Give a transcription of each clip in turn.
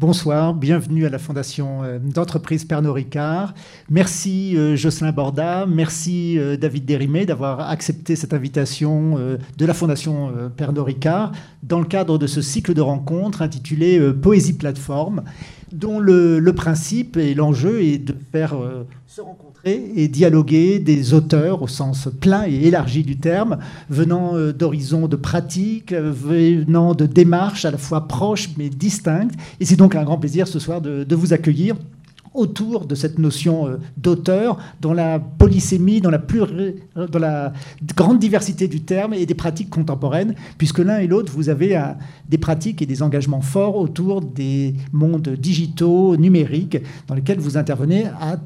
Bonsoir, bienvenue à la Fondation euh, d'entreprise Pernod Ricard. Merci euh, Jocelyn Borda, merci euh, David Dérimé d'avoir accepté cette invitation de la Fondation Pernod Ricard dans le cadre de ce cycle de rencontres intitulé Poésie Plateforme, dont le, principe et l'enjeu est de faire se rencontrer et dialoguer des auteurs au sens plein et élargi du terme, venant euh, d'horizons de pratiques, euh, venant de démarches à la fois proches mais distinctes. Et c'est donc un grand plaisir ce soir de, vous accueillir autour de cette notion euh, d'auteur, dans la polysémie, dans la, plus, dans la grande diversité du terme et des pratiques contemporaines, puisque l'un et l'autre, vous avez des pratiques et des engagements forts autour des mondes digitaux, numériques, dans lesquels vous intervenez à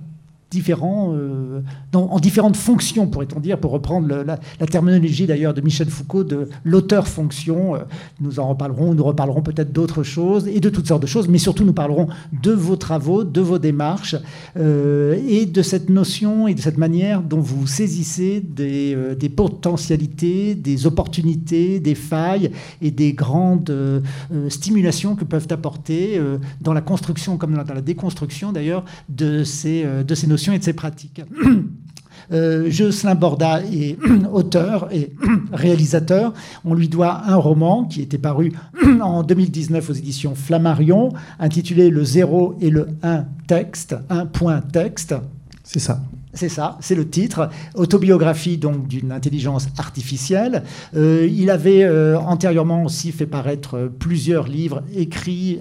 différents, euh, en différentes fonctions, pourrait-on dire, pour reprendre la, terminologie d'ailleurs de Michel Foucault de l'auteur-fonction. Euh, nous en reparlerons, nous reparlerons peut-être d'autres choses et de toutes sortes de choses, mais surtout nous parlerons de vos travaux, de vos démarches euh, et de cette notion et de cette manière dont vous saisissez des, des potentialités, des opportunités, des failles et des grandes stimulations que peuvent apporter dans la construction comme dans la déconstruction d'ailleurs de ces, de ces notions et de ses pratiques. Euh, Jocelyn Borda est auteur et réalisateur. On lui doit un roman qui était paru en 2019 aux éditions Flammarion, intitulé Le zéro et le 1 texte, un point texte. C'est ça. C'est ça, c'est le titre. Autobiographie donc d'une intelligence artificielle. Euh, il avait euh, antérieurement aussi fait paraître plusieurs livres écrits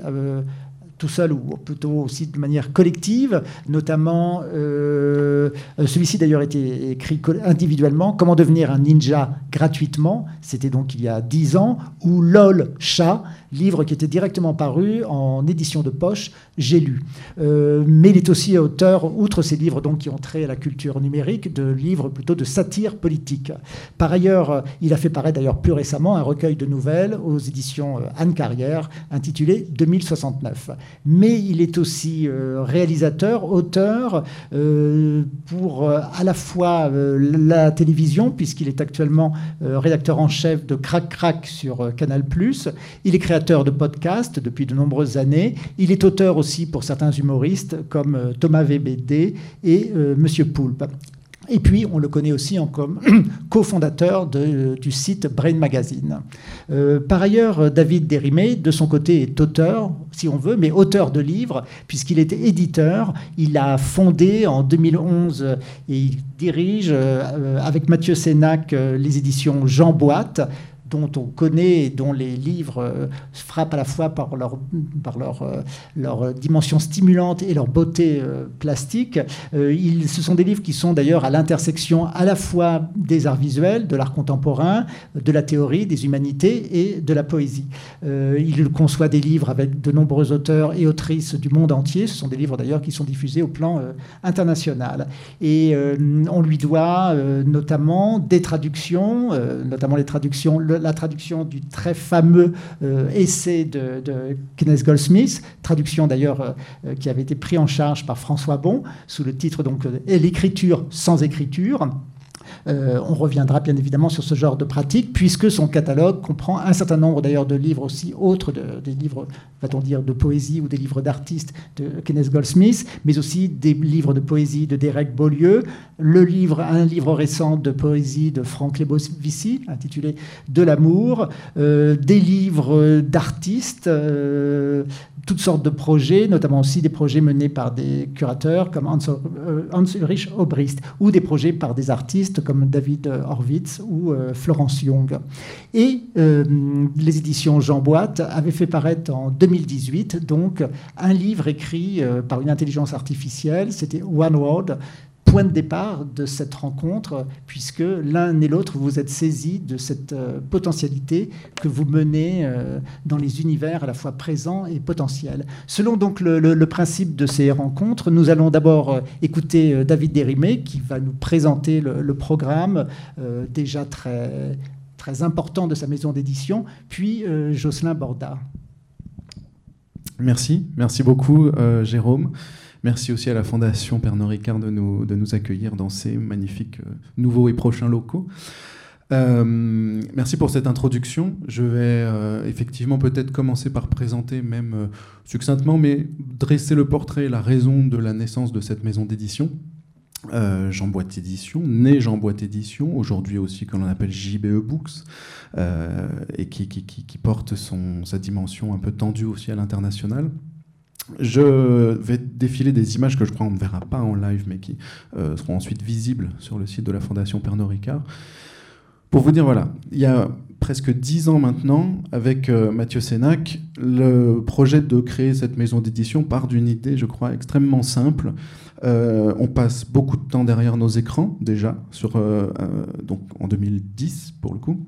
tout seul ou plutôt aussi de manière collective, notamment euh, celui-ci d'ailleurs été écrit individuellement, Comment devenir un ninja gratuitement, c'était donc il y a dix ans, ou LOL chat, livre qui était directement paru en édition de poche, j'ai lu. Euh, mais il est aussi auteur, outre ces livres donc, qui ont trait à la culture numérique, de livres plutôt de satire politique. Par ailleurs, il a fait paraître d'ailleurs plus récemment un recueil de nouvelles aux éditions euh, Anne Carrière intitulé 2069. Mais il est aussi euh, réalisateur, auteur pour à la fois la télévision, puisqu'il est actuellement rédacteur en chef de Crac Crac sur Canal+. Il est créateur de podcasts depuis de nombreuses années. Il est auteur aussi pour certains humoristes comme euh, Thomas VBD et euh, Monsieur Poulpe. Et puis, on le connaît aussi en comme cofondateur du site Brain Magazine. Euh, par ailleurs, David Dérimé, de son côté, est auteur, si on veut, mais auteur de livres, puisqu'il était éditeur. Il a fondé en 2011 et il dirige avec Mathieu Sénac les éditions Jean Boîte, dont on connaît et dont les livres euh, frappent à la fois par leur, par leur, euh, leur dimension stimulante et leur beauté euh, plastique. Ils, ce sont des livres qui sont d'ailleurs à l'intersection à la fois des arts visuels, de l'art contemporain, de la théorie, des humanités et de la poésie. Il conçoit des livres avec de nombreux auteurs et autrices du monde entier. Ce sont des livres d'ailleurs qui sont diffusés au plan international. Et on lui doit notamment des traductions, notamment les traductions, la traduction du très fameux euh, essai de, Kenneth Goldsmith, traduction d'ailleurs euh, euh, qui avait été pris en charge par François Bon, sous le titre donc L'écriture sans écriture. Euh, on reviendra bien évidemment sur ce genre de pratique, puisque son catalogue comprend un certain nombre d'ailleurs de livres aussi autres, des livres, va-t-on dire, de poésie ou des livres d'artistes de Kenneth Goldsmith, mais aussi des livres de poésie de Derek Beaulieu, le livre, un livre récent de poésie de Franck Lebovici, intitulé De l'amour, euh, des livres d'artistes, euh, toutes sortes de projets, notamment aussi des projets menés par des curateurs comme Hans, Ulrich Obrist, ou des projets par des artistes comme David Horwitz ou euh, Florence Young. Et euh, les éditions Jean Boîte avaient fait paraître en 2018 donc un livre écrit euh, par une intelligence artificielle, c'était One World, point de départ de cette rencontre, puisque l'un et l'autre, vous êtes saisis de cette euh, potentialité que vous menez euh, dans les univers à la fois présents et potentiels. Selon donc le, principe de ces rencontres, nous allons d'abord euh, écouter David Dérimé, qui va nous présenter le, programme déjà très, très important de sa maison d'édition, puis Jocelyn Borda. Merci, merci beaucoup Jérôme. Merci aussi à la Fondation Pernod Ricard de nous, accueillir dans ces magnifiques euh, nouveaux et prochains locaux. Euh, merci pour cette introduction. Je vais euh, effectivement peut-être commencer par présenter même succinctement, mais dresser le portrait, la raison de la naissance de cette maison d'édition. Jean Boîte Édition, né Jean Boîte Édition, aujourd'hui aussi que l'on appelle JBE Books, et qui, porte sa dimension un peu tendue aussi à l'international. Je vais défiler des images que je crois on ne verra pas en live, mais qui seront ensuite visibles sur le site de la Fondation Pernod Ricard. Pour vous dire, voilà, il y a presque dix ans maintenant, avec euh, Mathieu Sénac, le projet de créer cette maison d'édition part d'une idée, je crois, extrêmement simple. Euh, on passe beaucoup de temps derrière nos écrans, déjà, euh, donc en 2010 pour le coup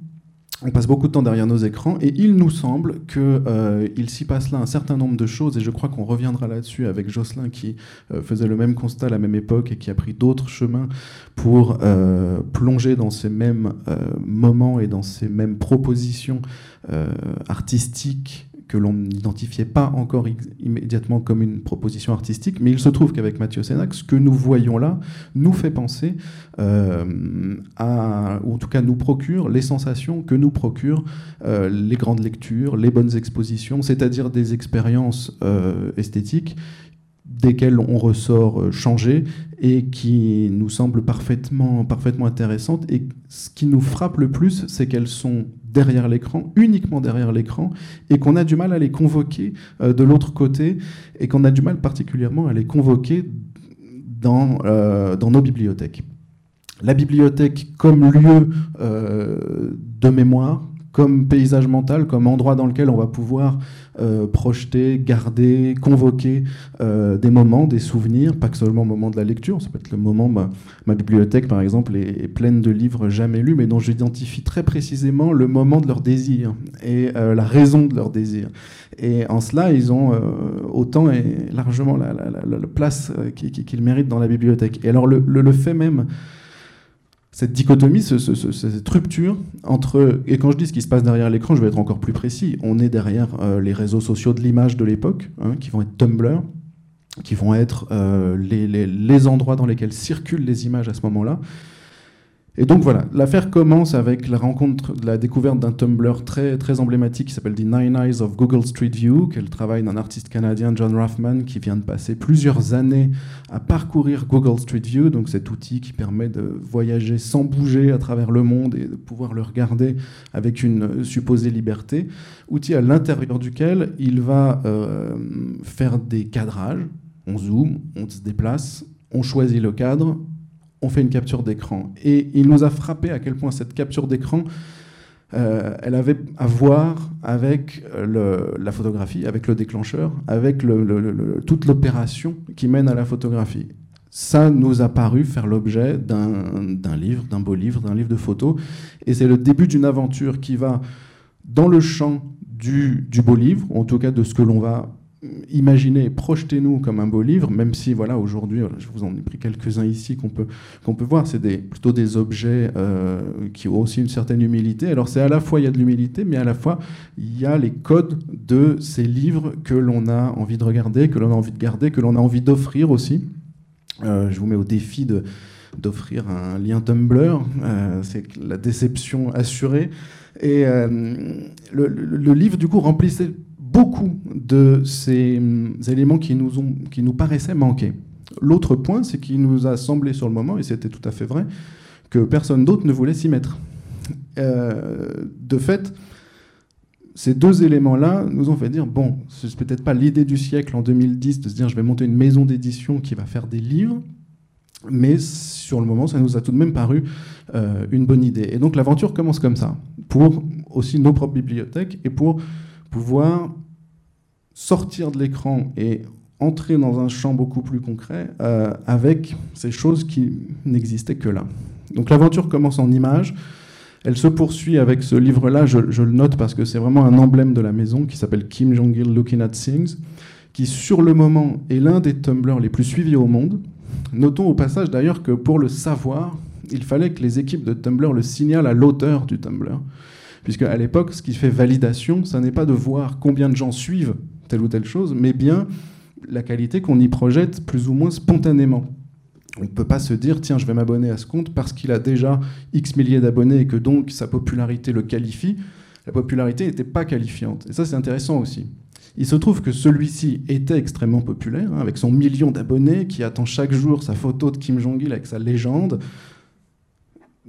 on passe beaucoup de temps derrière nos écrans et il nous semble qu'il euh, s'y passe là un certain nombre de choses et je crois qu'on reviendra là-dessus avec Jocelyn qui euh, faisait le même constat à la même époque et qui a pris d'autres chemins pour euh, plonger dans ces mêmes moments et dans ces mêmes propositions artistiques que l'on n'identifiait pas encore immédiatement comme une proposition artistique, mais il se trouve qu'avec Mathieu Sénac, ce que nous voyons là nous fait penser euh, à, ou en tout cas nous procure les sensations que nous procurent euh, les grandes lectures, les bonnes expositions, c'est-à-dire des expériences euh, esthétiques desquelles on ressort changé et qui nous semblent parfaitement, parfaitement intéressantes. Et ce qui nous frappe le plus, c'est qu'elles sont derrière l'écran, uniquement derrière l'écran, et qu'on a du mal à les convoquer euh, de l'autre côté, et qu'on a du mal particulièrement à les convoquer dans, euh, nos bibliothèques. La bibliothèque comme lieu euh, de mémoire, comme paysage mental, comme endroit dans lequel on va pouvoir euh, projeter, garder, convoquer euh, des moments, des souvenirs, pas que seulement au moment de la lecture, ça peut être le moment, ma, ma bibliothèque par exemple est, pleine de livres jamais lus, mais dont j'identifie très précisément le moment de leur désir et euh, la raison de leur désir. Et en cela, ils ont autant et largement la, place qu'ils méritent dans la bibliothèque. Et alors le, le fait même cette dichotomie, cette rupture entre, et quand je dis ce qui se passe derrière l'écran, je vais être encore plus précis, on est derrière euh, les réseaux sociaux de l'image de l'époque, hein, qui vont être Tumblr, qui vont être euh, les, endroits dans lesquels circulent les images à ce moment-là, et donc voilà, l'affaire commence avec la rencontre, la découverte d'un Tumblr très, très emblématique qui s'appelle The Nine Eyes of Google Street View, qui est le travail d'un artiste canadien, John Rothman, qui vient de passer plusieurs années à parcourir Google Street View, donc cet outil qui permet de voyager sans bouger à travers le monde et de pouvoir le regarder avec une supposée liberté. Outil à l'intérieur duquel il va euh, faire des cadrages. On zoome, on se déplace, on choisit le cadre, on fait une capture d'écran. Et il nous a frappé à quel point cette capture d'écran, euh, elle avait à voir avec la photographie, avec le déclencheur, avec toute l'opération qui mène à la photographie. Ça nous a paru faire l'objet d'un livre, d'un beau livre, d'un livre de photos. Et c'est le début d'une aventure qui va dans le champ du beau livre, en tout cas de ce que l'on va imaginez, projetez-nous comme un beau livre, même si voilà aujourd'hui, je vous en ai pris quelques-uns ici qu'on peut, peut voir, c'est plutôt des objets euh, qui ont aussi une certaine humilité. Alors c'est à la fois il y a de l'humilité, mais à la fois il y a les codes de ces livres que l'on a envie de regarder, que l'on a envie de garder, que l'on a envie d'offrir aussi. Euh, je vous mets au défi d'offrir un lien Tumblr, euh, c'est la déception assurée. Et le, livre, du coup, remplissait beaucoup de ces hum, éléments qui nous, ont, qui nous paraissaient manquer. L'autre point, c'est qu'il nous a semblé sur le moment, et c'était tout à fait vrai, que personne d'autre ne voulait s'y mettre. Euh, de fait, ces deux éléments-là nous ont fait dire bon, c'est peut-être pas l'idée du siècle en 2010 de se dire je vais monter une maison d'édition qui va faire des livres, mais sur le moment, ça nous a tout de même paru euh, une bonne idée. Et donc l'aventure commence comme ça, pour aussi nos propres bibliothèques et pour pouvoir sortir de l'écran et entrer dans un champ beaucoup plus concret euh, avec ces choses qui n'existaient que là. Donc l'aventure commence en images. Elle se poursuit avec ce livre-là, je, le note parce que c'est vraiment un emblème de la maison, qui s'appelle Kim Jong-il Looking at Things, qui sur le moment est l'un des Tumblr les plus suivis au monde. Notons au passage d'ailleurs que pour le savoir, il fallait que les équipes de Tumblr le signalent à l'auteur du Tumblr puisque à l'époque, ce qui fait validation, ce n'est pas de voir combien de gens suivent telle ou telle chose, mais bien la qualité qu'on y projette plus ou moins spontanément. On ne peut pas se dire, tiens, je vais m'abonner à ce compte parce qu'il a déjà X milliers d'abonnés et que donc sa popularité le qualifie. La popularité n'était pas qualifiante. Et ça, c'est intéressant aussi. Il se trouve que celui-ci était extrêmement populaire, hein, avec son million d'abonnés, qui attend chaque jour sa photo de Kim Jong-il avec sa légende.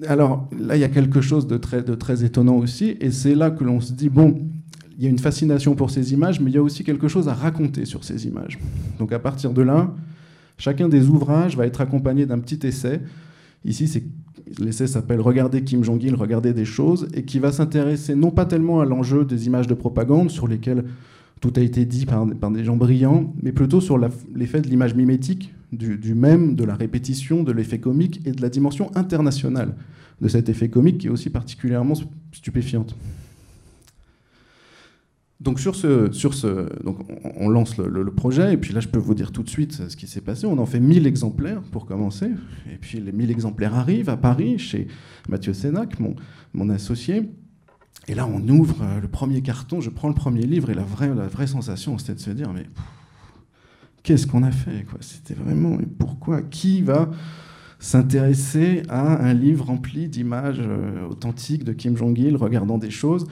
Alors là, il y a quelque chose de très, de très étonnant aussi, et c'est là que l'on se dit, bon, il y a une fascination pour ces images, mais il y a aussi quelque chose à raconter sur ces images. Donc à partir de là, chacun des ouvrages va être accompagné d'un petit essai. Ici, l'essai s'appelle Regarder Kim Jong-il, regarder des choses, et qui va s'intéresser non pas tellement à l'enjeu des images de propagande, sur lesquelles tout a été dit par, des gens brillants, mais plutôt sur l'effet de l'image mimétique, du, même, de la répétition, de l'effet comique et de la dimension internationale de cet effet comique qui est aussi particulièrement stupéfiante. Donc sur ce, on, lance le, projet, et puis là je peux vous dire tout de suite ce qui s'est passé. On en fait 1000 exemplaires pour commencer, et puis les 1000 exemplaires arrivent à Paris chez Mathieu Sénac, mon, mon associé. Et là on ouvre euh, le premier carton, je prends le premier livre, et la vraie, la vraie sensation c'était de se dire, mais qu'est-ce qu'on a fait C'était vraiment, et pourquoi? Qui va s'intéresser à un livre rempli d'images euh, authentiques de Kim Jong-il regardant des choses?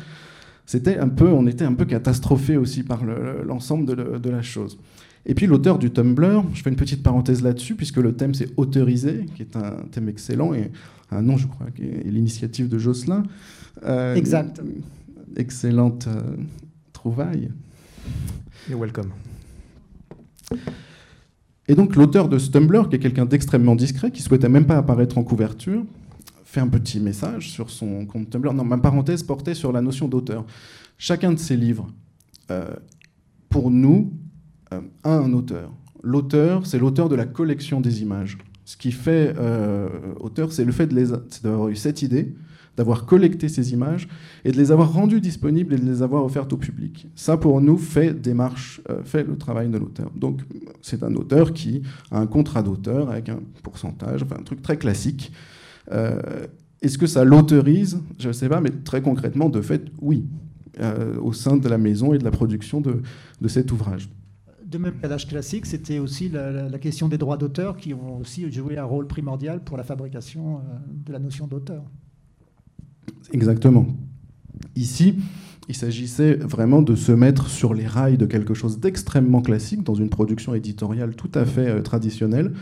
C'était un peu, on était un peu catastrophé aussi par l'ensemble de, la chose. Et puis l'auteur du Tumblr, je fais une petite parenthèse là-dessus, puisque le thème c'est autorisé, qui est un thème excellent, et un nom, je crois, qui est l'initiative de Jocelyn. Euh, exact. Excellente euh, trouvaille. Et welcome. Et donc l'auteur de ce Tumblr, qui est quelqu'un d'extrêmement discret, qui souhaitait même pas apparaître en couverture, fait un petit message sur son compte Tumblr. Non, ma parenthèse portait sur la notion d'auteur. Chacun de ces livres, euh, pour nous, euh, a un auteur. L'auteur, c'est l'auteur de la collection des images. Ce qui fait euh, auteur, c'est le fait d'avoir eu cette idée, d'avoir collecté ces images et de les avoir rendues disponibles et de les avoir offertes au public. Ça, pour nous, fait démarche, fait le travail de l'auteur. Donc, c'est un auteur qui a un contrat d'auteur avec un pourcentage, enfin un truc très classique. Euh, est-ce que ça l'autorise Je ne sais pas, mais très concrètement, de fait, oui, euh, au sein de la maison et de la production de, cet ouvrage. De même qu'à l'âge classique, c'était aussi la, question des droits d'auteur qui ont aussi joué un rôle primordial pour la fabrication euh, de la notion d'auteur. Exactement. Ici, il s'agissait vraiment de se mettre sur les rails de quelque chose d'extrêmement classique dans une production éditoriale tout à fait traditionnelle,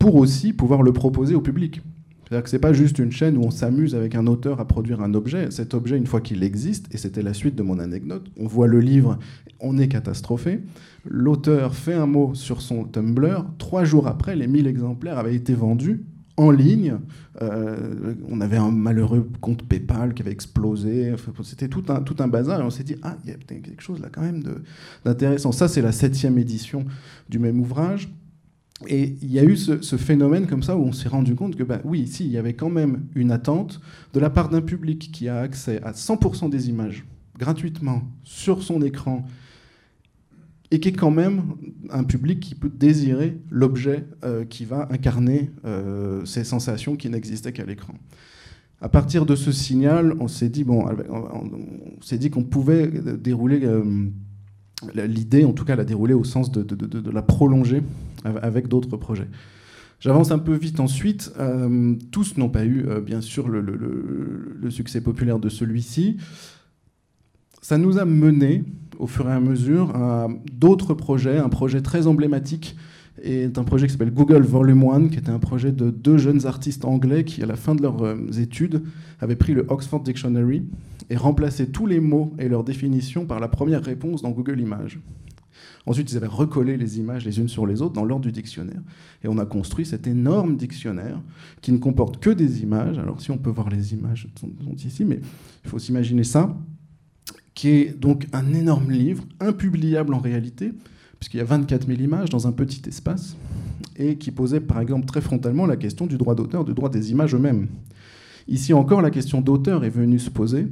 pour aussi pouvoir le proposer au public. C'est-à-dire que ce n'est pas juste une chaîne où on s'amuse avec un auteur à produire un objet. Cet objet, une fois qu'il existe, et c'était la suite de mon anecdote, on voit le livre, on est catastrophé. L'auteur fait un mot sur son Tumblr. Trois jours après, les 1000 exemplaires avaient été vendus en ligne. Euh, on avait un malheureux compte PayPal qui avait explosé. C'était tout un, tout un bazar. Et on s'est dit, ah, il y a quelque chose là quand même d'intéressant. Ça, c'est la septième édition du même ouvrage. Et il y a eu ce, phénomène comme ça où on s'est rendu compte que, bah, oui, ici, il y avait quand même une attente de la part d'un public qui a accès à 100% des images gratuitement sur son écran et qui est quand même un public qui peut désirer l'objet euh, qui va incarner euh, ces sensations qui n'existaient qu'à l'écran. À partir de ce signal, on s'est dit bon, on, s'est dit qu'on pouvait dérouler euh, l'idée, en tout cas, la dérouler au sens de, la prolonger avec d'autres projets. J'avance un peu vite ensuite. Euh, tous n'ont pas eu, euh, bien sûr, le, succès populaire de celui-ci. Ça nous a mené, au fur et à mesure, à d'autres projets. Un projet très emblématique est un projet qui s'appelle Google Volume 1, qui était un projet de deux jeunes artistes anglais qui, à la fin de leurs euh, études, avaient pris le Oxford Dictionary et remplacé tous les mots et leurs définitions par la première réponse dans Google Images. Ensuite, ils avaient recollé les images les unes sur les autres dans l'ordre du dictionnaire. Et on a construit cet énorme dictionnaire qui ne comporte que des images. Alors, si on peut voir les images sont, ici, mais il faut s'imaginer ça, qui est donc un énorme livre, impubliable en réalité, puisqu'il y a 24 000 images dans un petit espace, et qui posait par exemple très frontalement la question du droit d'auteur, du droit des images eux-mêmes. Ici encore, la question d'auteur est venue se poser.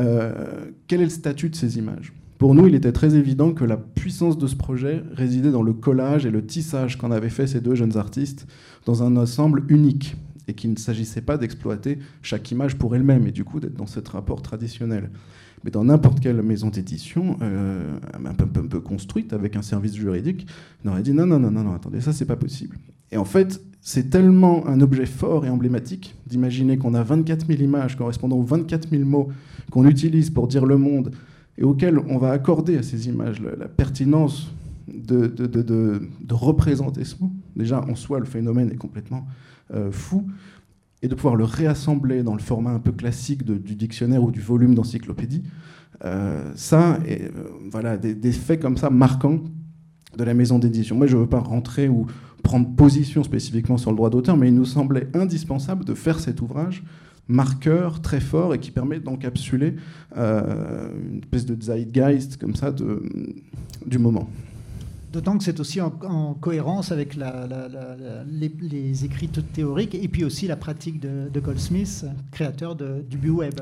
Euh, quel est le statut de ces images? Pour nous, il était très évident que la puissance de ce projet résidait dans le collage et le tissage qu'en avaient fait ces deux jeunes artistes dans un ensemble unique et qu'il ne s'agissait pas d'exploiter chaque image pour elle-même et du coup d'être dans ce rapport traditionnel. Mais dans n'importe quelle maison d'édition, euh, un, peu, construite avec un service juridique, on aurait dit non, non, non, non, non attendez, ça c'est pas possible. Et en fait, c'est tellement un objet fort et emblématique d'imaginer qu'on a 24 000 images correspondant aux 24 000 mots qu'on utilise pour dire le monde et auxquels on va accorder à ces images la, pertinence de, de, de, de, représenter ce mot. Déjà, en soi, le phénomène est complètement euh, fou et de pouvoir le réassembler dans le format un peu classique du dictionnaire ou du volume d'encyclopédie, euh, ça, euh, voilà, des, faits comme ça marquants de la maison d'édition. Moi, je ne veux pas rentrer ou prendre position spécifiquement sur le droit d'auteur, mais il nous semblait indispensable de faire cet ouvrage marqueur très fort et qui permet d'encapsuler euh, une espèce de zeitgeist comme ça du moment. D'autant que c'est aussi en, cohérence avec les, écrits théoriques et puis aussi la pratique de, Goldsmith, créateur du BuWeb.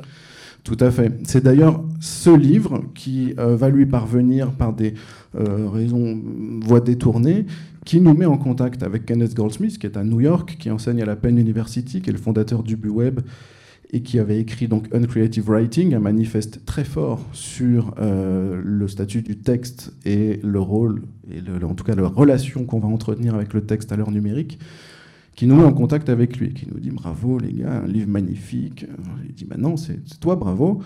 Tout à fait. C'est d'ailleurs ce livre qui euh, va lui parvenir par des euh, raisons, voies détournées, qui nous met en contact avec Kenneth Goldsmith, qui est à New York, qui enseigne à la Penn University, qui est le fondateur du BuWeb et qui avait écrit donc Uncreative Writing, un manifeste très fort sur euh, le statut du texte et le rôle, et en tout cas la relation qu'on va entretenir avec le texte à l'heure numérique, qui nous met en contact avec lui, qui nous dit bravo les gars, un livre magnifique. Il dit bah non, c'est toi, bravo.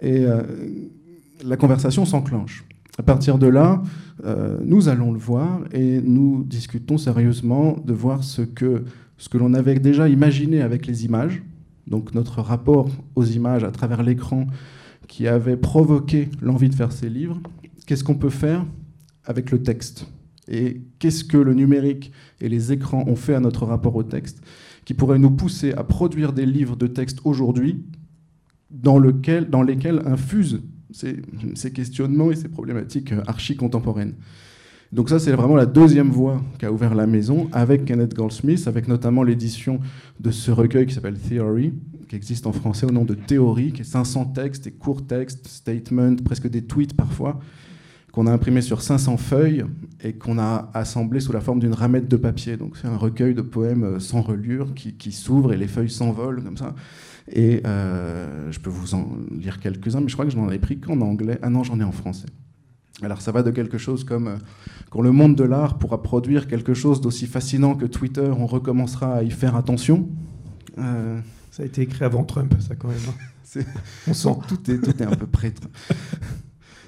Et euh, la conversation s'enclenche. À partir de là, euh, nous allons le voir et nous discutons sérieusement de voir ce que, ce que l'on avait déjà imaginé avec les images, donc notre rapport aux images à travers l'écran qui avait provoqué l'envie de faire ces livres, qu'est-ce qu'on peut faire avec le texte? Et qu'est-ce que le numérique et les écrans ont fait à notre rapport au texte qui pourrait nous pousser à produire des livres de texte aujourd'hui dans, lesquels infusent ces, ces questionnements et ces problématiques archi-contemporaines? Donc ça, c'est vraiment la deuxième voie qu'a ouvert la maison avec Kenneth Goldsmith, avec notamment l'édition de ce recueil qui s'appelle Theory, qui existe en français au nom de Théorie, qui est 500 textes et courts textes, statements, presque des tweets parfois, qu'on a imprimé sur 500 feuilles et qu'on a assemblé sous la forme d'une ramette de papier. Donc c'est un recueil de poèmes sans relure qui, s'ouvre et les feuilles s'envolent comme ça. Et euh, je peux vous en lire quelques-uns, mais je crois que je n'en ai pris qu'en anglais. Ah non, j'en ai en français. Alors ça va de quelque chose comme euh, quand le monde de l'art pourra produire quelque chose d'aussi fascinant que Twitter, on recommencera à y faire attention. Euh, ça a été écrit avant Trump, ça quand même. Hein. on sent tout est, tout est un peu prêt.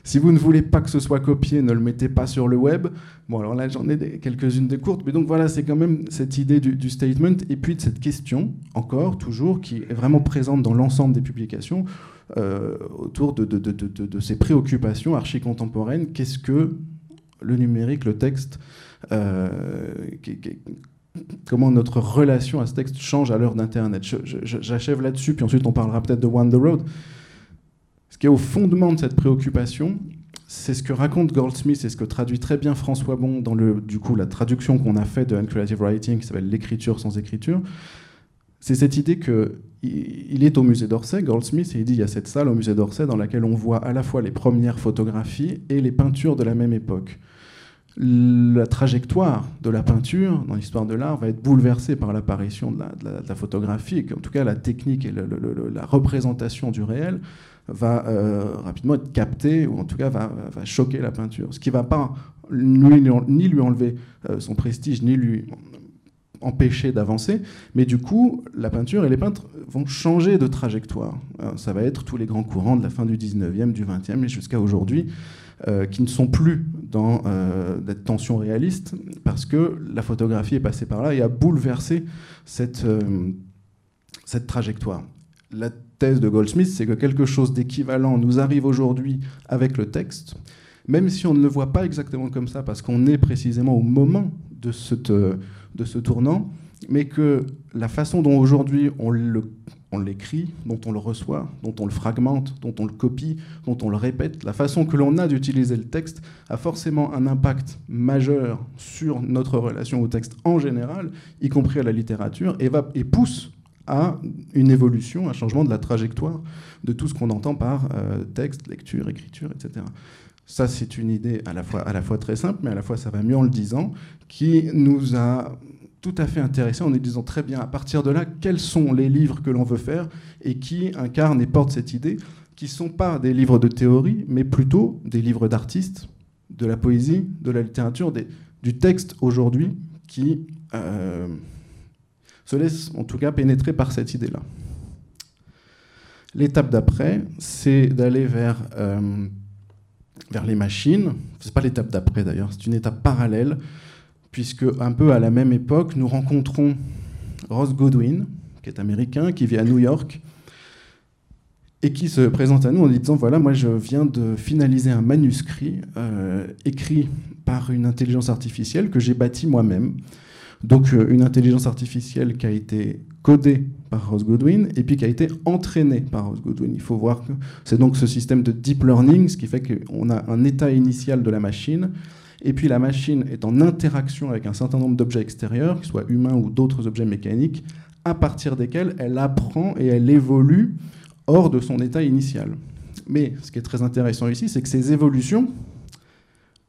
si vous ne voulez pas que ce soit copié, ne le mettez pas sur le web. Bon, alors là, j'en ai quelques-unes de courtes, mais donc voilà, c'est quand même cette idée du, du, statement et puis de cette question, encore, toujours, qui est vraiment présente dans l'ensemble des publications. Euh, autour de, ces préoccupations archi-contemporaines. Qu'est-ce que le numérique, le texte, euh, comment notre relation à ce texte change à l'heure d'Internet. J'achève là-dessus, puis ensuite on parlera peut-être de One the Road. Ce qui est au fondement de cette préoccupation, c'est ce que raconte Goldsmith et ce que traduit très bien François Bon dans le, du coup, la traduction qu'on a faite de Uncreative Writing, qui s'appelle L'écriture sans écriture c'est cette idée qu'il est au musée d'Orsay, Goldsmith, et il dit il y a cette salle au musée d'Orsay dans laquelle on voit à la fois les premières photographies et les peintures de la même époque. La trajectoire de la peinture dans l'histoire de l'art va être bouleversée par l'apparition de, la, photographie, en tout cas la technique et la représentation du réel va euh, rapidement être captée, ou en tout cas va, choquer la peinture. Ce qui ne va pas ni lui enlever euh, son prestige, ni lui empêcher d'avancer, mais du coup, la peinture et les peintres vont changer de trajectoire. ça va être tous les grands courants de la fin du 19e, du 20e et jusqu'à aujourd'hui, euh, qui ne sont plus dans euh, des tensions réalistes, parce que la photographie est passée par là et a bouleversé cette, euh, cette trajectoire. La thèse de Goldsmith, c'est que quelque chose d'équivalent nous arrive aujourd'hui avec le texte, même si on ne le voit pas exactement comme ça, parce qu'on est précisément au moment de cette de ce tournant, mais que la façon dont aujourd'hui on l'écrit, dont on le reçoit, dont on le fragmente, dont on le copie, dont on le répète, la façon que l'on a d'utiliser le texte a forcément un impact majeur sur notre relation au texte en général, y compris à la littérature, et, va, et pousse à une évolution, un changement de la trajectoire de tout ce qu'on entend par euh, texte, lecture, écriture, etc. Ça, c'est une idée à la, fois, très simple, mais à la fois ça va mieux en le disant, qui nous a tout à fait intéressé en nous disant très bien, à partir de là, quels sont les livres que l'on veut faire et qui incarnent et portent cette idée qui ne sont pas des livres de théorie, mais plutôt des livres d'artistes, de la poésie, de la littérature, du texte aujourd'hui qui euh, se laisse en tout cas pénétrer par cette idée-là. L'étape d'après, c'est d'aller vers, euh, vers les machines. Ce n'est pas l'étape d'après d'ailleurs, c'est une étape parallèle, puisque un peu à la même époque, nous rencontrons Ross Godwin, qui est américain, qui vit à New York, et qui se présente à nous en disant voilà, moi je viens de finaliser un manuscrit euh, écrit par une intelligence artificielle que j'ai bâti moi-même. Donc euh, une intelligence artificielle qui a été codée par Ross Goodwin et puis qui a été entraînée par Ross Goodwin. Il faut voir que c'est donc ce système de deep learning, ce qui fait qu'on a un état initial de la machine et puis la machine est en interaction avec un certain nombre d'objets extérieurs, qu'ils soient humains ou d'autres objets mécaniques, à partir desquels elle apprend et elle évolue hors de son état initial. Mais ce qui est très intéressant ici, c'est que ces évolutions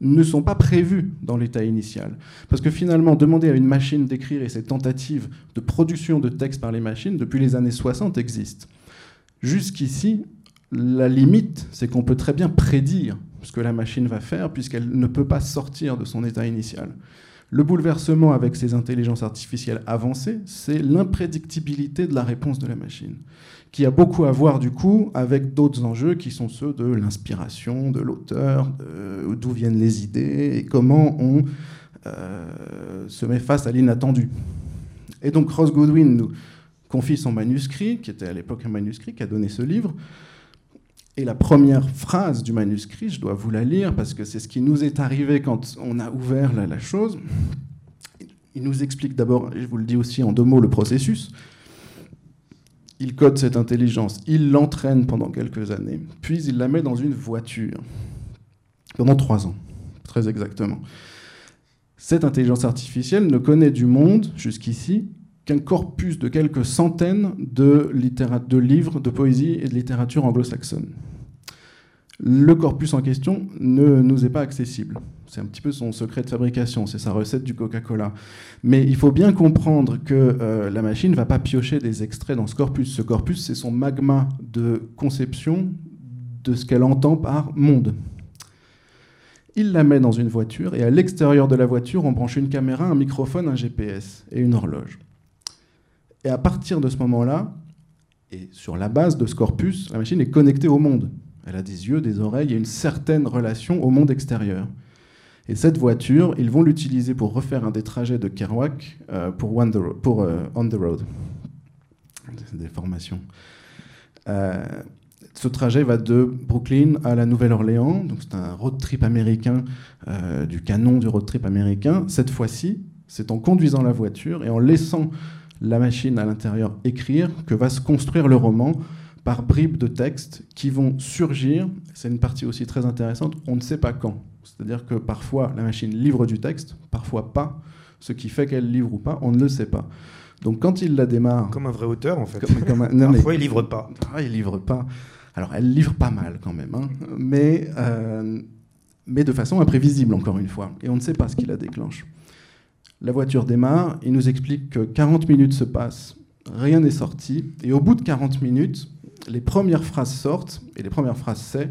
ne sont pas prévues dans l'état initial. Parce que finalement, demander à une machine d'écrire et ces tentatives de production de texte par les machines depuis les années 60 existent. Jusqu'ici, la limite, c'est qu'on peut très bien prédire ce que la machine va faire puisqu'elle ne peut pas sortir de son état initial. Le bouleversement avec ces intelligences artificielles avancées, c'est l'imprédictibilité de la réponse de la machine qui a beaucoup à voir du coup avec d'autres enjeux qui sont ceux de l'inspiration, de l'auteur, d'où viennent les idées et comment on euh, se met face à l'inattendu. Et donc Ross Goodwin nous confie son manuscrit, qui était à l'époque un manuscrit, qui a donné ce livre. Et la première phrase du manuscrit, je dois vous la lire parce que c'est ce qui nous est arrivé quand on a ouvert la, chose. Il nous explique d'abord, je vous le dis aussi en deux mots, le processus il code cette intelligence, il l'entraîne pendant quelques années, puis il la met dans une voiture, pendant trois ans, très exactement. Cette intelligence artificielle ne connaît du monde, jusqu'ici, qu'un corpus de quelques centaines de, livres de poésie et de littérature anglo-saxonne le corpus en question ne nous est pas accessible. C'est un petit peu son secret de fabrication, c'est sa recette du Coca-Cola. Mais il faut bien comprendre que euh, la machine ne va pas piocher des extraits dans ce corpus. Ce corpus, c'est son magma de conception de ce qu'elle entend par monde. Il la met dans une voiture et à l'extérieur de la voiture, on branche une caméra, un microphone, un GPS et une horloge. Et à partir de ce moment-là, et sur la base de ce corpus, la machine est connectée au monde. Elle a des yeux, des oreilles et une certaine relation au monde extérieur. Et cette voiture, ils vont l'utiliser pour refaire un des trajets de Kerouac euh, pour, pour euh, On the Road. Des formations. Euh, ce trajet va de Brooklyn à la Nouvelle-Orléans, c'est un road trip américain, du canon du road trip américain. Cette fois-ci, c'est en conduisant la voiture et en laissant la machine à l'intérieur écrire que va se construire le roman par bribes de textes qui vont surgir. C'est une partie aussi très intéressante. On ne sait pas quand. C'est-à-dire que parfois la machine livre du texte, parfois pas. Ce qui fait qu'elle livre ou pas, on ne le sait pas. Donc quand il la démarre. Comme un vrai auteur en fait. parfois il livre pas. Ah, il livre pas. Alors elle livre pas mal quand même, hein. mais, euh, mais de façon imprévisible encore une fois. Et on ne sait pas ce qui la déclenche. La voiture démarre, il nous explique que 40 minutes se passent, rien n'est sorti, et au bout de 40 minutes, les premières phrases sortent, et les premières phrases c'est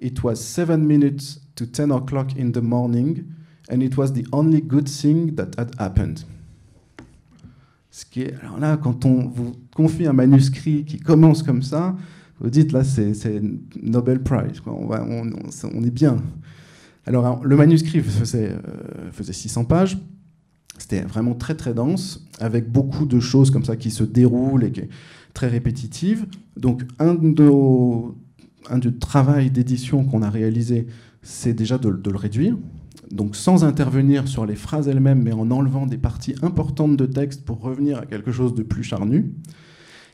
It was seven minutes to 10 o'clock in the morning, and it was the only good thing that had happened. Ce qui est, alors là, quand on vous confie un manuscrit qui commence comme ça, vous dites là, c'est Nobel Prize, On, est bien. Alors, le manuscrit faisait, euh, faisait 600 pages. C'était vraiment très très dense, avec beaucoup de choses comme ça qui se déroulent et qui, très répétitive. Donc un de un du travail d'édition qu'on a réalisé, c'est déjà de, le réduire. Donc sans intervenir sur les phrases elles-mêmes, mais en enlevant des parties importantes de texte pour revenir à quelque chose de plus charnu.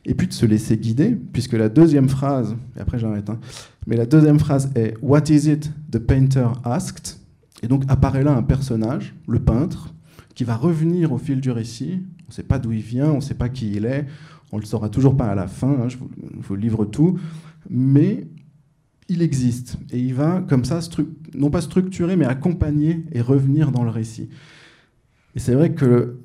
Et puis de se laisser guider, puisque la deuxième phrase, et après j'arrête, hein, mais la deuxième phrase est What is it the painter asked? Et donc apparaît là un personnage, le peintre, qui va revenir au fil du récit. On ne sait pas d'où il vient, on ne sait pas qui il est, on ne le saura toujours pas à la fin, hein, je, vous, livre tout, mais il existe et il va comme ça, non pas structurer, mais accompagner et revenir dans le récit. Et c'est vrai que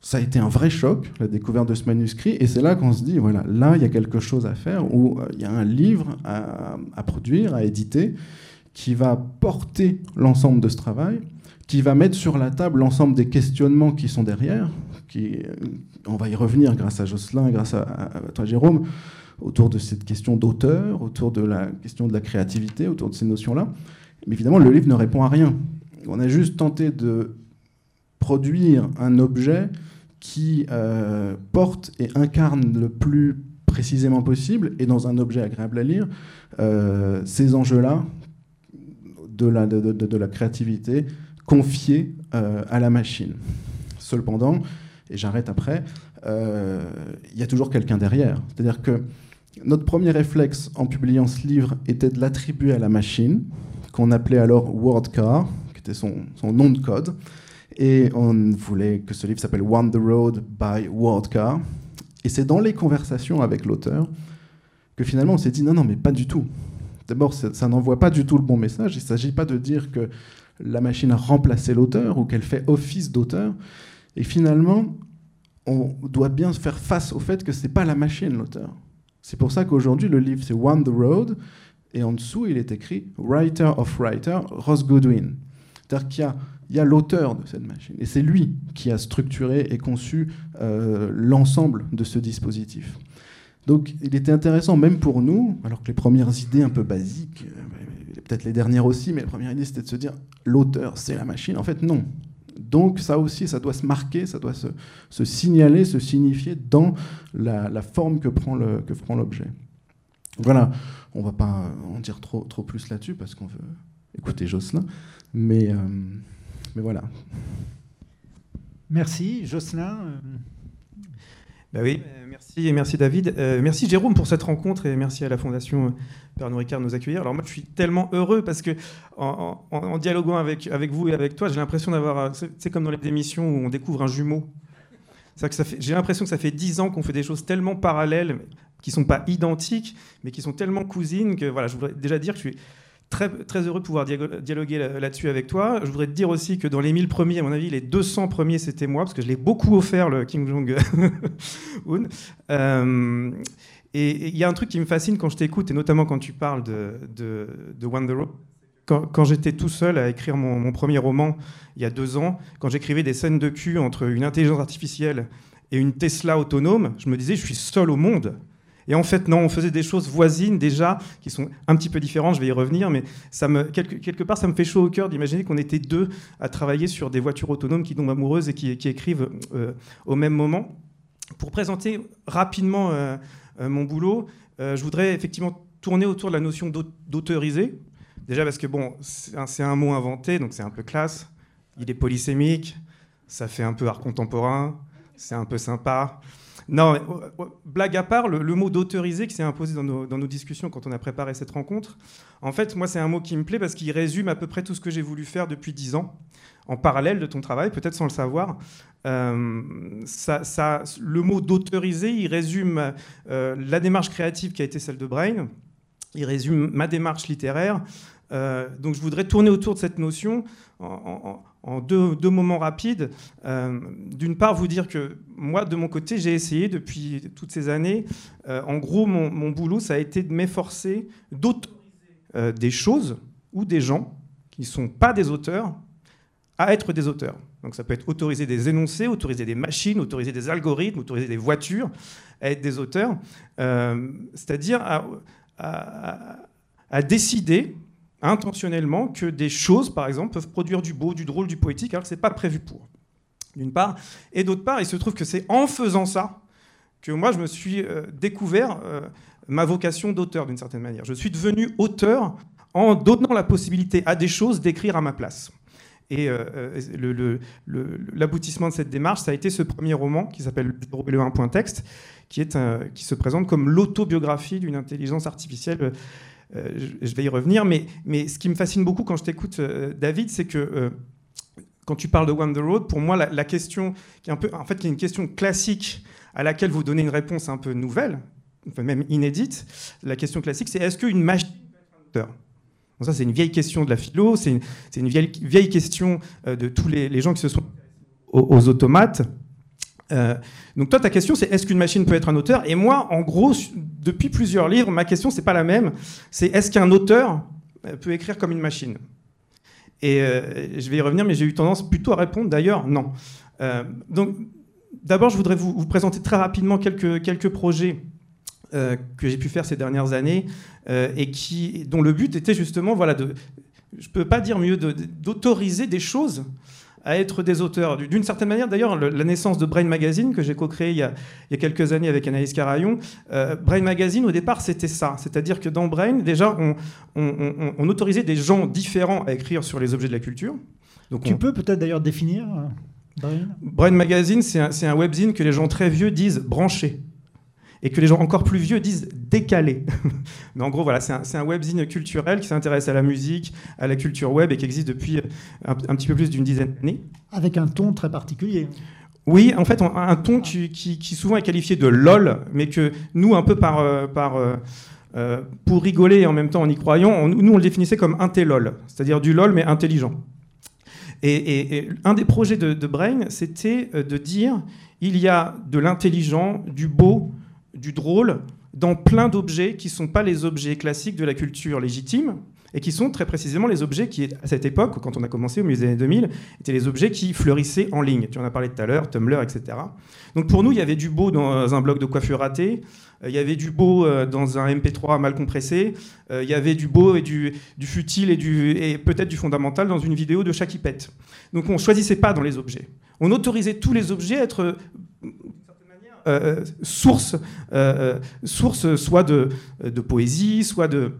ça a été un vrai choc, la découverte de ce manuscrit, et c'est là qu'on se dit, voilà, là, il y a quelque chose à faire, où euh, il y a un livre à, produire, à éditer, qui va porter l'ensemble de ce travail, qui va mettre sur la table l'ensemble des questionnements qui sont derrière, qui, euh, on va y revenir grâce à Jocelyn, grâce à, toi Jérôme, autour de cette question d'auteur, autour de la question de la créativité, autour de ces notions-là. Mais évidemment, le livre ne répond à rien. On a juste tenté de produire un objet qui euh, porte et incarne le plus précisément possible, et dans un objet agréable à lire, euh, ces enjeux-là de la, de, la, créativité confiés euh, à la machine. Cependant, et j'arrête après, il y a toujours quelqu'un derrière. C'est-à-dire que notre premier réflexe en publiant ce livre était de l'attribuer à la machine, qu'on appelait alors WordCar, qui était son, son nom de code. Et on voulait que ce livre s'appelle One the Road by Wordcar. Et c'est dans les conversations avec l'auteur que finalement on s'est dit non, non, mais pas du tout. D'abord, ça, n'envoie pas du tout le bon message. Il ne s'agit pas de dire que la machine a remplacé l'auteur ou qu'elle fait office d'auteur. Et finalement, on doit bien faire face au fait que ce n'est pas la machine l'auteur. C'est pour ça qu'aujourd'hui, le livre, c'est One the Road. Et en dessous, il est écrit Writer of Writer, Ross Goodwin. C'est-à-dire qu'il y a il y a l'auteur de cette machine. Et c'est lui qui a structuré et conçu euh, l'ensemble de ce dispositif. Donc il était intéressant, même pour nous, alors que les premières idées un peu basiques, euh, peut-être les dernières aussi, mais la première idée c'était de se dire l'auteur c'est la machine. En fait, non. Donc ça aussi, ça doit se marquer, ça doit se, signaler, se signifier dans la, forme que prend l'objet. Voilà, on va pas en dire trop, plus là-dessus parce qu'on veut écouter Jocelyn, mais... Euh, mais voilà. Merci, Jocelyn. Bah oui, euh, merci merci David. Euh, merci Jérôme pour cette rencontre et merci à la Fondation Pernod Ricard de nous accueillir. Alors moi je suis tellement heureux parce que en, dialoguant avec, avec vous et avec toi, j'ai l'impression d'avoir, c'est comme dans les émissions où on découvre un jumeau. J'ai l'impression que ça fait dix ans qu'on fait des choses tellement parallèles, qui sont pas identiques, mais qui sont tellement cousines que voilà, je voudrais déjà dire que je suis Très, heureux de pouvoir dialoguer là-dessus avec toi. Je voudrais te dire aussi que dans les 1000 premiers, à mon avis, les 200 premiers, c'était moi, parce que je l'ai beaucoup offert, le Kim Jong-un. euh, et il y a un truc qui me fascine quand je t'écoute, et notamment quand tu parles de, de, de Wonder quand, quand j'étais tout seul à écrire mon, premier roman il y a deux ans, quand j'écrivais des scènes de cul entre une intelligence artificielle et une Tesla autonome, je me disais, je suis seul au monde. Et en fait, non, on faisait des choses voisines déjà, qui sont un petit peu différentes, je vais y revenir, mais quelque, part, ça me fait chaud au cœur d'imaginer qu'on était deux à travailler sur des voitures autonomes qui tombent amoureuses et qui, écrivent euh, au même moment. Pour présenter rapidement euh, euh, mon boulot, je voudrais effectivement tourner autour de la notion d'autoriser. Déjà parce que, bon, c'est un mot inventé, donc c'est un peu classe, il est polysémique, ça fait un peu art contemporain, c'est un peu sympa. Non, blague à part, le, mot d'autoriser qui s'est imposé dans nos, discussions quand on a préparé cette rencontre, en fait, moi, c'est un mot qui me plaît parce qu'il résume à peu près tout ce que j'ai voulu faire depuis dix ans, en parallèle de ton travail, peut-être sans le savoir. Euh, ça, le mot d'autoriser, il résume euh, la démarche créative qui a été celle de Brain, il résume ma démarche littéraire. Euh, donc je voudrais tourner autour de cette notion en deux, moments rapides. Euh, d'une part, vous dire que moi, de mon côté, j'ai essayé depuis toutes ces années. Euh, en gros, mon, boulot, ça a été de m'efforcer d'autoriser euh, des choses ou des gens qui ne sont pas des auteurs à être des auteurs. Donc ça peut être autoriser des énoncés, autoriser des machines, autoriser des algorithmes, autoriser des voitures à être des auteurs. C'est-à-dire à décider intentionnellement que des choses, par exemple, peuvent produire du beau, du drôle, du poétique, alors que ce n'est pas prévu pour. D'une part. Et d'autre part, il se trouve que c'est en faisant ça que moi, je me suis euh, découvert euh, ma vocation d'auteur, d'une certaine manière. Je suis devenu auteur en donnant la possibilité à des choses d'écrire à ma place. Et euh, l'aboutissement de cette démarche, ça a été ce premier roman qui s'appelle Le 1 point texte, qui, qui se présente comme l'autobiographie d'une intelligence artificielle je vais y revenir, mais, mais ce qui me fascine beaucoup quand je t'écoute, euh, David, c'est que euh, quand tu parles de One the Road, pour moi, la, question qui est un peu, en fait, qui est une question classique à laquelle vous donnez une réponse un peu nouvelle, même inédite. La question classique, c'est est-ce qu'une machine Ça, c'est une vieille question de la philo, c'est une, vieille, vieille, question de tous les, gens qui se sont aux, automates. Donc toi, ta question, c'est est-ce qu'une machine peut être un auteur? Et moi, en gros, depuis plusieurs livres, ma question, c'est pas la même. C'est est-ce qu'un auteur peut écrire comme une machine? Et je vais y revenir, mais j'ai eu tendance plutôt à répondre d'ailleurs non. donc d'abord, je voudrais vous, présenter très rapidement quelques, quelques projets euh, que j'ai pu faire ces dernières années euh, et qui, dont le but était justement, voilà, de, je peux pas dire mieux, d'autoriser des choses à être des auteurs. D'une certaine manière, d'ailleurs, la naissance de Brain Magazine, que j'ai co-créé il, y a quelques années avec Anaïs Carayon, euh, Brain Magazine, au départ, c'était ça. C'est-à-dire que dans Brain, déjà, on, on, autorisait des gens différents à écrire sur les objets de la culture. Donc tu peux peut-être d'ailleurs définir Brain, Magazine, c'est un, un, webzine que les gens très vieux disent branché et que les gens encore plus vieux disent décalé. Mais en gros, voilà, c'est un, un, webzine culturel qui s'intéresse à la musique, à la culture web et qui existe depuis un, petit peu plus d'une dizaine d'années. Avec un ton très particulier. Oui, en fait, un ton qui, qui, souvent est qualifié de lol, mais que nous, un peu par, euh, par euh, euh, pour rigoler et en même temps en y croyant, nous on le définissait comme intellol, c'est-à-dire du lol mais intelligent. Et, un des projets de, Brain, c'était euh, de dire il y a de l'intelligent, du beau, du drôle dans plein d'objets qui ne sont pas les objets classiques de la culture légitime et qui sont très précisément les objets qui, à cette époque, quand on a commencé au musée des années 2000, étaient les objets qui fleurissaient en ligne. Tu en as parlé tout à l'heure, Tumblr, etc. Donc pour nous, il y avait du beau dans un blog de coiffure raté, euh, il y avait du beau euh, dans un MP3 mal compressé, euh, il y avait du beau et du, futile et, peut-être du fondamental dans une vidéo de pète. Donc on ne choisissait pas dans les objets. On autorisait tous les objets à être source, source soit de, de, poésie, soit de,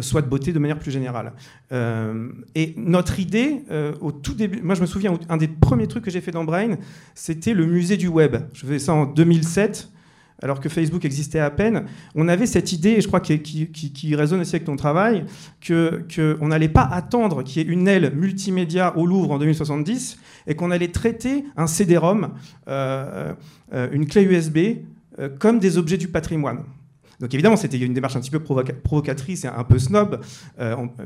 soit de beauté de manière plus générale. et notre idée, au tout début, moi je me souviens, un des premiers trucs que j'ai fait dans Brain, c'était le musée du web. Je faisais ça en 2007 alors que Facebook existait à peine, on avait cette idée, et je crois qui, qui, résonne aussi avec ton travail, qu'on n'allait pas attendre qu'il y ait une aile multimédia au Louvre en 2070 et qu'on allait traiter un CD-ROM, euh, euh, une clé USB, euh, comme des objets du patrimoine. Donc évidemment, c'était une démarche un petit peu provocatrice et un peu snob,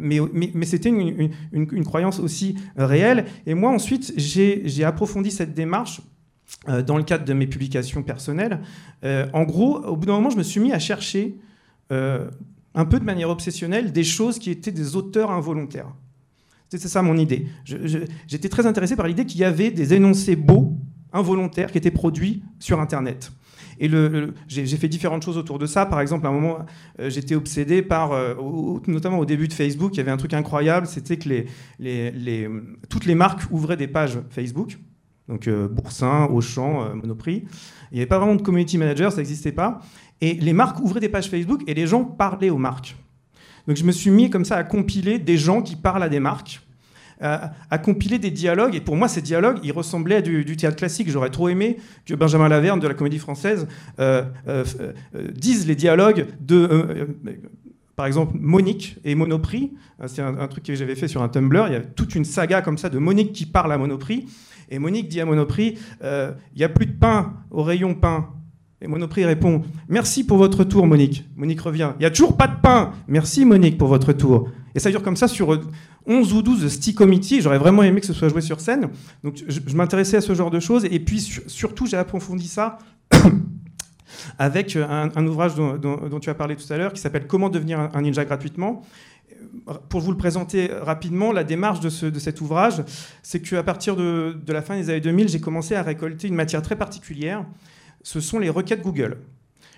mais, c'était une, une, croyance aussi réelle. Et moi, ensuite, j'ai approfondi cette démarche euh, dans le cadre de mes publications personnelles. Euh, en gros, au bout d'un moment, je me suis mis à chercher, euh, un peu de manière obsessionnelle, des choses qui étaient des auteurs involontaires. C'était ça mon idée. J'étais très intéressé par l'idée qu'il y avait des énoncés beaux, involontaires, qui étaient produits sur Internet. Et j'ai fait différentes choses autour de ça. Par exemple, à un moment, j'étais obsédé par, notamment au début de Facebook, il y avait un truc incroyable, c'était que toutes les marques ouvraient des pages Facebook donc euh, Boursin, Auchan, euh, Monoprix. Il n'y avait pas vraiment de community manager, ça n'existait pas. Et les marques ouvraient des pages Facebook et les gens parlaient aux marques. Donc je me suis mis comme ça à compiler des gens qui parlent à des marques, à, compiler des dialogues. Et pour moi, ces dialogues, ils ressemblaient à du, théâtre classique. J'aurais trop aimé que Benjamin Laverne de la Comédie Française euh, dise les dialogues de par exemple, Monique et Monoprix. C'est un, un, truc que j'avais fait sur un Tumblr. Il y a toute une saga comme ça de Monique qui parle à Monoprix. Et Monique dit à Monoprix, euh, il n'y a plus de pain au rayon pain. Et Monoprix répond, merci pour votre tour, Monique. Monique revient, il n'y a toujours pas de pain. Merci, Monique, pour votre tour. Et ça dure comme ça sur 11 ou 12 Stick Committee. J'aurais vraiment aimé que ce soit joué sur scène. Donc je, m'intéressais à ce genre de choses. Et puis surtout, j'ai approfondi ça avec un, ouvrage dont, tu as parlé tout à l'heure qui s'appelle Comment devenir un ninja gratuitement pour vous le présenter rapidement, la démarche de, cet ouvrage, c'est qu'à partir de, la fin des années 2000, j'ai commencé à récolter une matière très particulière. Ce sont les requêtes Google.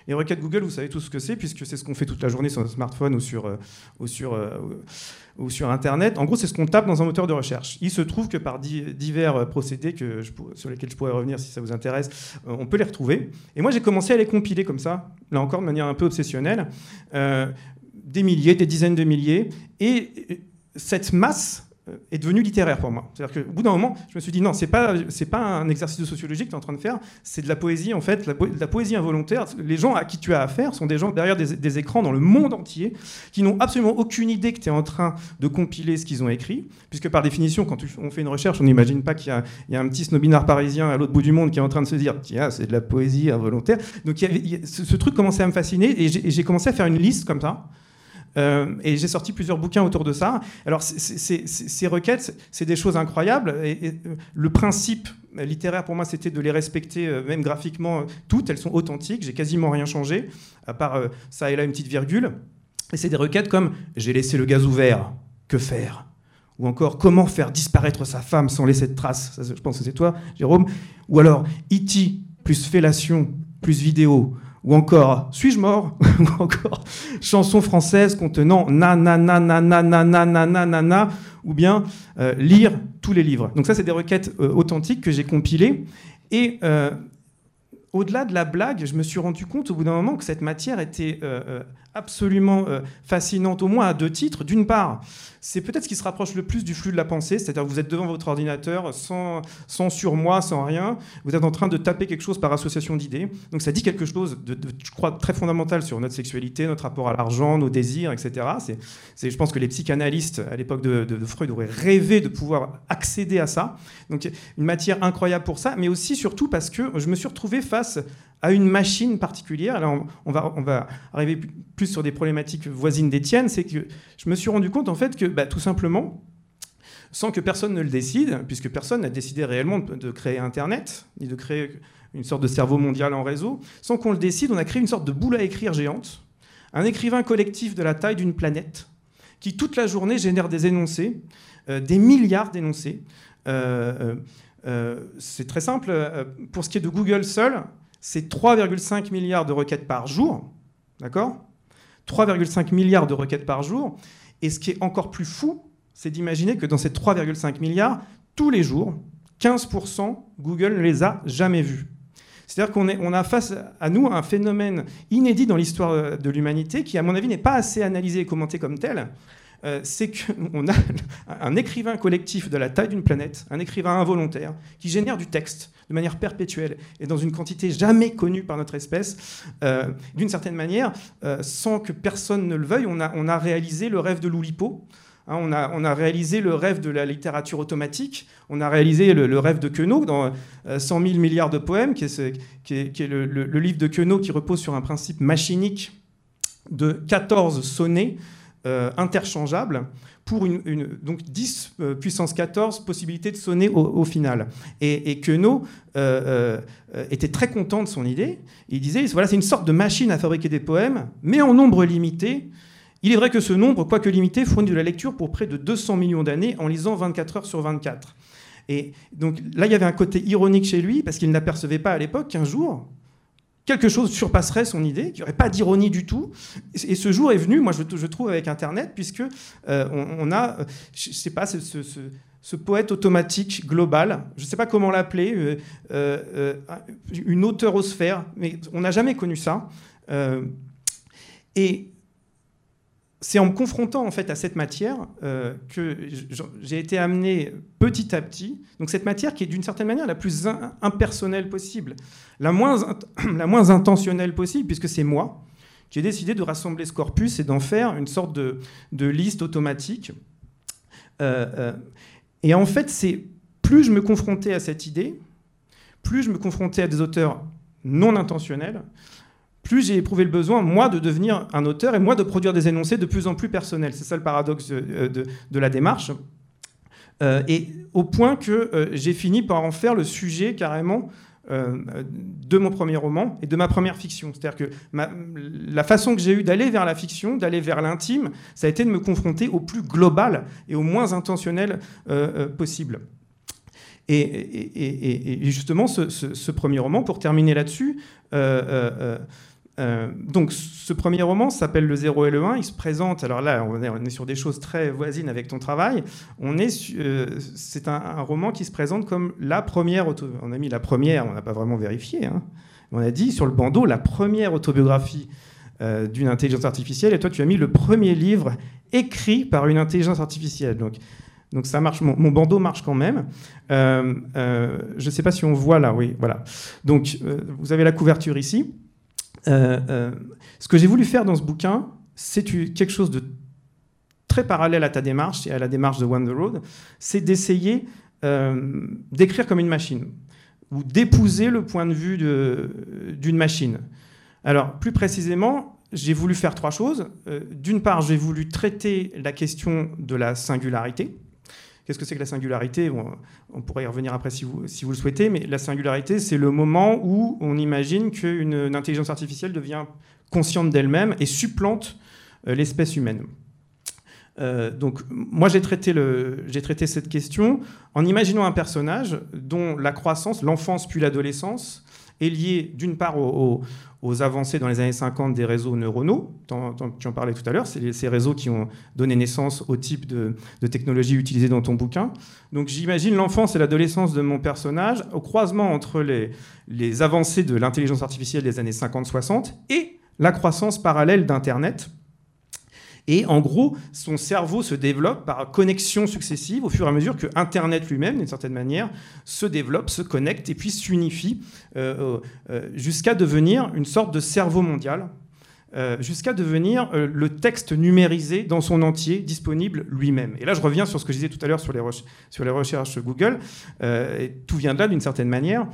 Les requêtes Google, vous savez tout ce que c'est, puisque c'est ce qu'on fait toute la journée sur notre smartphone ou sur, euh, euh, ou sur Internet. En gros, c'est ce qu'on tape dans un moteur de recherche. Il se trouve que par divers procédés que sur lesquels je pourrais revenir si ça vous intéresse, euh, on peut les retrouver. Et moi, j'ai commencé à les compiler comme ça, là encore de manière un peu obsessionnelle des milliers, des dizaines de milliers. Et cette masse euh, est devenue littéraire pour moi. C'est-à-dire qu'au bout d'un moment, je me suis dit non, c'est pas pas un exercice de sociologie que tu es en train de faire, c'est de la poésie en fait, la, la, poésie involontaire. Les gens à qui tu as affaire sont des gens derrière des, écrans dans le monde entier qui n'ont absolument aucune idée que tu es en train de compiler ce qu'ils ont écrit, puisque par définition, quand on fait une recherche, on n'imagine pas qu'il y, a un petit snobinard parisien à l'autre bout du monde qui est en train de se dire tiens, c'est de la poésie involontaire. Donc ce, truc commençait à me fasciner et j'ai commencé à faire une liste comme ça et j'ai sorti plusieurs bouquins autour de ça. Alors, ces requêtes, c'est des choses incroyables. Et, le principe littéraire, pour moi, c'était de les respecter, même graphiquement, toutes. Elles sont authentiques. J'ai quasiment rien changé, à part ça et là une petite virgule. Et c'est des requêtes comme J'ai laissé le gaz ouvert, que faire? Ou encore comment faire disparaître sa femme sans laisser de traces? je pense que c'est toi, Jérôme. Ou alors E.T. plus fellation plus vidéo. Ou encore Suis-je mort Ou encore chanson française contenant na na na na na na na na na na na ou bien lire tous les livres. Donc ça, c'est des requêtes authentiques que j'ai compilées. Et au-delà de la blague, je me suis rendu compte au bout d'un moment que cette matière était absolument fascinante, au moins à deux titres. D'une part, c'est peut-être ce qui se rapproche le plus du flux de la pensée, c'est-à-dire vous êtes devant votre ordinateur, sans, sans surmoi, sans rien, vous êtes en train de taper quelque chose par association d'idées. Donc ça dit quelque chose de, je crois, très fondamental sur notre sexualité, notre rapport à l'argent, nos désirs, etc. C'est, je pense que les psychanalystes, à l'époque de, de, Freud, auraient rêvé de pouvoir accéder à ça. Donc une matière incroyable pour ça, mais aussi surtout parce que je me suis retrouvé face à une machine particulière. Va, on va arriver plus sur des problématiques voisines des tiennes, c'est que je me suis rendu compte en fait que bah, tout simplement, sans que personne ne le décide, puisque personne n'a décidé réellement de créer Internet, ni de créer une sorte de cerveau mondial en réseau, sans qu'on le décide, on a créé une sorte de boule à écrire géante, un écrivain collectif de la taille d'une planète, qui toute la journée génère des énoncés, euh, des milliards d'énoncés. Euh, euh, c'est très simple, pour ce qui est de Google seul, c'est 3,5 milliards de requêtes par jour, d'accord? 3,5 milliards de requêtes par jour. Et ce qui est encore plus fou, c'est d'imaginer que dans ces 3,5 milliards, tous les jours, 15%, Google ne les a jamais vus. C'est-à-dire qu'on on a face à nous un phénomène inédit dans l'histoire de l'humanité qui, à mon avis, n'est pas assez analysé et commenté comme tel. Euh, c'est qu'on a un écrivain collectif de la taille d'une planète, un écrivain involontaire, qui génère du texte de manière perpétuelle et dans une quantité jamais connue par notre espèce, euh, d'une certaine manière, euh, sans que personne ne le veuille, on a, réalisé le rêve de Loulipo. Hein, on, a, réalisé le rêve de la littérature automatique, on a réalisé le, rêve de Queneau dans 100 000 milliards de poèmes, qui est le, le, livre de Queneau qui repose sur un principe machinique de 14 sonnets euh, interchangeable pour une, donc 10 euh, puissance 14 possibilités de sonner au, final. Et, et Queneau euh, était très content de son idée. Il disait voilà, c'est une sorte de machine à fabriquer des poèmes, mais en nombre limité. Il est vrai que ce nombre, quoique limité, fournit de la lecture pour près de 200 millions d'années en lisant 24 heures sur 24. Et donc là, il y avait un côté ironique chez lui, parce qu'il n'apercevait pas à l'époque qu'un jour, quelque chose surpasserait son idée, qu'il n'y aurait pas d'ironie du tout. Et ce jour est venu, moi je, trouve, avec Internet, puisque euh, on, a, je ne sais pas, ce, poète automatique global, je ne sais pas comment l'appeler, euh, euh, une auteurosphère, mais on n'a jamais connu ça. et c'est en me confrontant en fait à cette matière euh, que j'ai été amené petit à petit. Donc cette matière qui est d'une certaine manière la plus impersonnelle possible, la moins, la moins intentionnelle possible, puisque c'est moi qui ai décidé de rassembler ce corpus et d'en faire une sorte de, de liste automatique. Euh, euh, et en fait, c'est plus je me confrontais à cette idée, plus je me confrontais à des auteurs non intentionnels, plus j'ai éprouvé le besoin, moi, de devenir un auteur et moi de produire des énoncés de plus en plus personnels. C'est ça le paradoxe euh, de, la démarche. Euh, et au point que euh, j'ai fini par en faire le sujet carrément de mon premier roman et de ma première fiction. C'est-à-dire que la façon que j'ai eue d'aller vers la fiction, d'aller vers l'intime, ça a été de me confronter au plus global et au moins intentionnel possible. Et, justement, ce, premier roman, pour terminer là-dessus, euh, donc ce premier roman s'appelle Le 0 et le 1. Il se présente, alors là on est, sur des choses très voisines avec ton travail. On euh, c'est un, roman qui se présente comme la première, on a mis la première, on n'a pas vraiment vérifié. Hein. On a dit sur le bandeau la première autobiographie euh, d'une intelligence artificielle. Et toi tu as mis le premier livre écrit par une intelligence artificielle. Donc donc ça marche, mon, bandeau marche quand même. je ne sais pas si on voit là, oui, voilà. Donc vous avez la couverture ici. Euh, euh, ce que j'ai voulu faire dans ce bouquin, c'est quelque chose de très parallèle à ta démarche et à la démarche de One the Road, c'est d'essayer euh, d'écrire comme une machine ou d'épouser le point de vue d'une machine. Alors, plus précisément, j'ai voulu faire trois choses. D'une part, j'ai voulu traiter la question de la singularité. Qu'est-ce que c'est que la singularité? On pourrait y revenir après si vous, le souhaitez, mais la singularité, c'est le moment où on imagine qu'une intelligence artificielle devient consciente d'elle-même et supplante l'espèce humaine. Euh, donc moi j'ai traité, cette question en imaginant un personnage dont la croissance, l'enfance puis l'adolescence est liée d'une part aux, avancées dans les années 50 des réseaux neuronaux, tu en parlais tout à l'heure, c'est ces réseaux qui ont donné naissance au type de, technologie utilisée dans ton bouquin. Donc j'imagine l'enfance et l'adolescence de mon personnage au croisement entre les avancées de l'intelligence artificielle des années 50-60 et la croissance parallèle d'Internet et en gros, son cerveau se développe par connexion successive au fur et à mesure que Internet lui-même, d'une certaine manière, se développe, se connecte et puis s'unifie euh, euh, jusqu'à devenir une sorte de cerveau mondial. Euh, jusqu'à devenir le texte numérisé dans son entier disponible lui-même. Et là, je reviens sur ce que je disais tout à l'heure sur, les recherches Google. et tout vient de là, d'une certaine manière.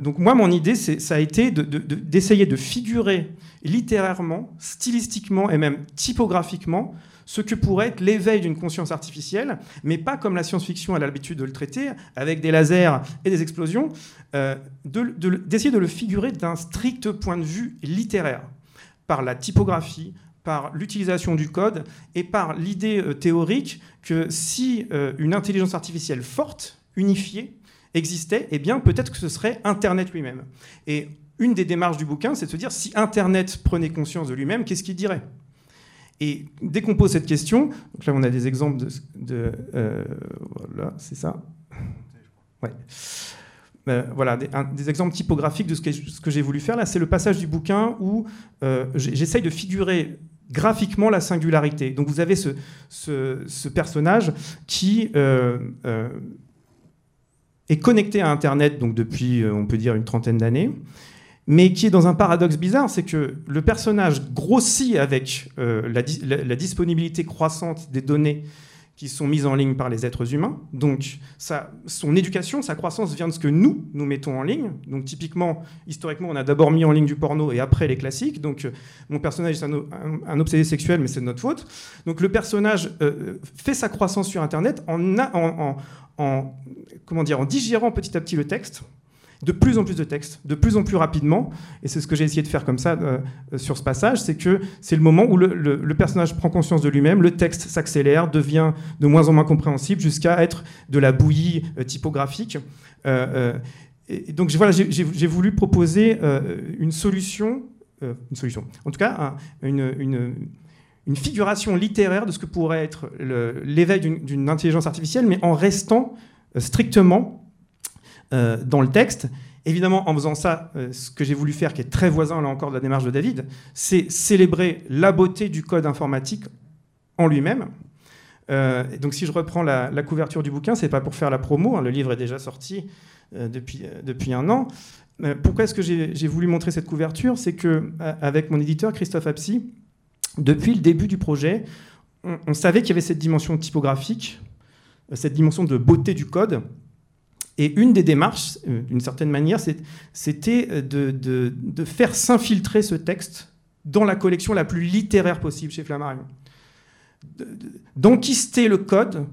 donc moi, mon idée, ça a été d'essayer de figurer littérairement, stylistiquement et même typographiquement ce que pourrait être l'éveil d'une conscience artificielle, mais pas comme la science-fiction a l'habitude de le traiter, avec des lasers et des explosions, euh, d'essayer de, le figurer d'un strict point de vue littéraire, par la typographie, par l'utilisation du code et par l'idée euh, théorique que si euh, une intelligence artificielle forte, unifiée, existait, eh bien peut-être que ce serait Internet lui-même. Et une des démarches du bouquin, c'est de se dire si Internet prenait conscience de lui-même, qu'est-ce qu'il dirait? Et dès qu'on pose cette question, donc là on a des exemples de, euh, voilà, c'est ça. Ouais. Euh, voilà, des, exemples typographiques de ce que, j'ai voulu faire. Là, c'est le passage du bouquin où euh, j'essaye de figurer graphiquement la singularité. Donc vous avez ce, personnage qui est connecté à Internet donc depuis, on peut dire, une trentaine d'années mais qui est dans un paradoxe bizarre, c'est que le personnage grossit avec euh, la, disponibilité croissante des données qui sont mises en ligne par les êtres humains. Donc son éducation, sa croissance vient de ce que nous, nous mettons en ligne. Donc typiquement, historiquement, on a d'abord mis en ligne du porno et après les classiques. Donc euh, mon personnage est un, obsédé sexuel, mais c'est de notre faute. Donc le personnage euh, fait sa croissance sur Internet en, comment dire, en digérant petit à petit le texte de plus en plus de textes, de plus en plus rapidement. Et c'est ce que j'ai essayé de faire comme ça euh, sur ce passage, c'est que c'est le moment où le, personnage prend conscience de lui-même, le texte s'accélère, devient de moins en moins compréhensible, jusqu'à être de la bouillie euh, typographique. Euh, et donc voilà, j'ai voulu proposer une solution, une solution, en tout cas une figuration littéraire de ce que pourrait être l'éveil d'une intelligence artificielle, mais en restant strictement euh, dans le texte. Évidemment, en faisant ça, euh, ce que j'ai voulu faire, qui est très voisin là encore de la démarche de David, c'est célébrer la beauté du code informatique en lui-même. Euh, donc, si je reprends la, couverture du bouquin, c'est pas pour faire la promo, hein, le livre est déjà sorti depuis, depuis un an. pourquoi est-ce que j'ai voulu montrer cette couverture? C'est que avec mon éditeur Christophe Apsy, depuis le début du projet, on savait qu'il y avait cette dimension typographique, cette dimension de beauté du code, et une des démarches, euh, d'une certaine manière, c'était euh, de, faire s'infiltrer ce texte dans la collection la plus littéraire possible chez Flammarion. D'enquister le code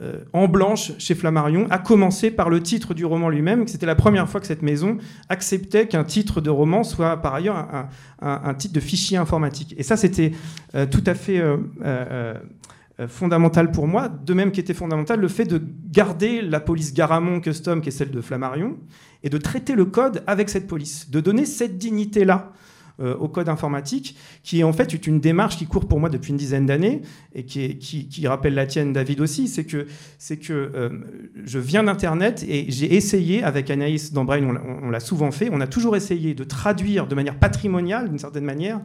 euh, en blanche chez Flammarion, à commencer par le titre du roman lui-même, c'était la première fois que cette maison acceptait qu'un titre de roman soit par ailleurs un, titre de fichier informatique. Et ça, c'était tout à fait fondamental pour moi, de même qu'était fondamental le fait de garder la police Garamond Custom, qui est celle de Flammarion, et de traiter le code avec cette police, de donner cette dignité-là euh, au code informatique, qui est en fait une démarche qui court pour moi depuis une dizaine d'années et qui, qui, rappelle la tienne, David aussi, c'est que, c'est que euh, je viens d'Internet et j'ai essayé, avec Anaïs Dambrain, on, l'a souvent fait, on a toujours essayé de traduire de manière patrimoniale, d'une certaine manière,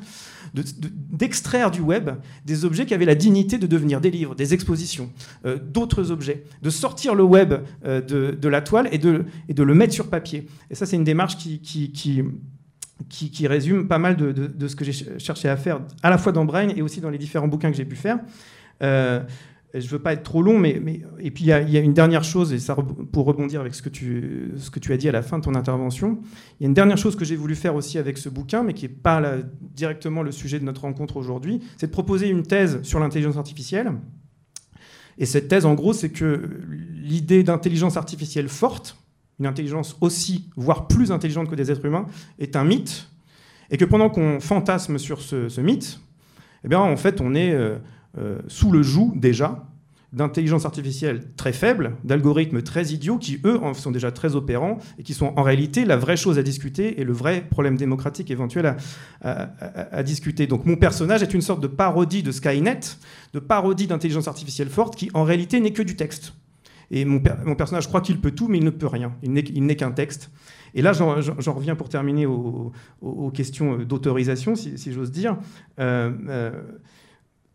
d'extraire du web des objets qui avaient la dignité de devenir des livres, des expositions, euh, d'autres objets, de sortir le web de, la toile et de, et de le mettre sur papier. Et ça, c'est une démarche qui, qui, résume pas mal de, ce que j'ai cherché à faire, à la fois dans Brain et aussi dans les différents bouquins que j'ai pu faire. Euh, je veux pas être trop long, mais, mais et puis il y, a une dernière chose, et ça, pour rebondir avec ce que, tu, ce que tu as dit à la fin de ton intervention, il y a une dernière chose que j'ai voulu faire aussi avec ce bouquin, mais qui n'est pas directement le sujet de notre rencontre aujourd'hui, c'est de proposer une thèse sur l'intelligence artificielle. Et cette thèse, en gros, c'est que l'idée d'intelligence artificielle forte, une intelligence aussi, voire plus intelligente que des êtres humains, est un mythe, et que pendant qu'on fantasme sur ce, mythe, eh bien, en fait, on est euh, euh, sous le joug déjà d'intelligence artificielle très faible, d'algorithmes très idiots qui, eux, sont déjà très opérants et qui sont en réalité la vraie chose à discuter et le vrai problème démocratique éventuel à, discuter. Donc mon personnage est une sorte de parodie de Skynet, de parodie d'intelligence artificielle forte qui, en réalité, n'est que du texte. Et mon, personnage croit qu'il peut tout, mais il ne peut rien. Il n'est qu'un texte. Et là, j'en reviens pour terminer aux, questions d'autorisation, si, j'ose dire. Euh, euh,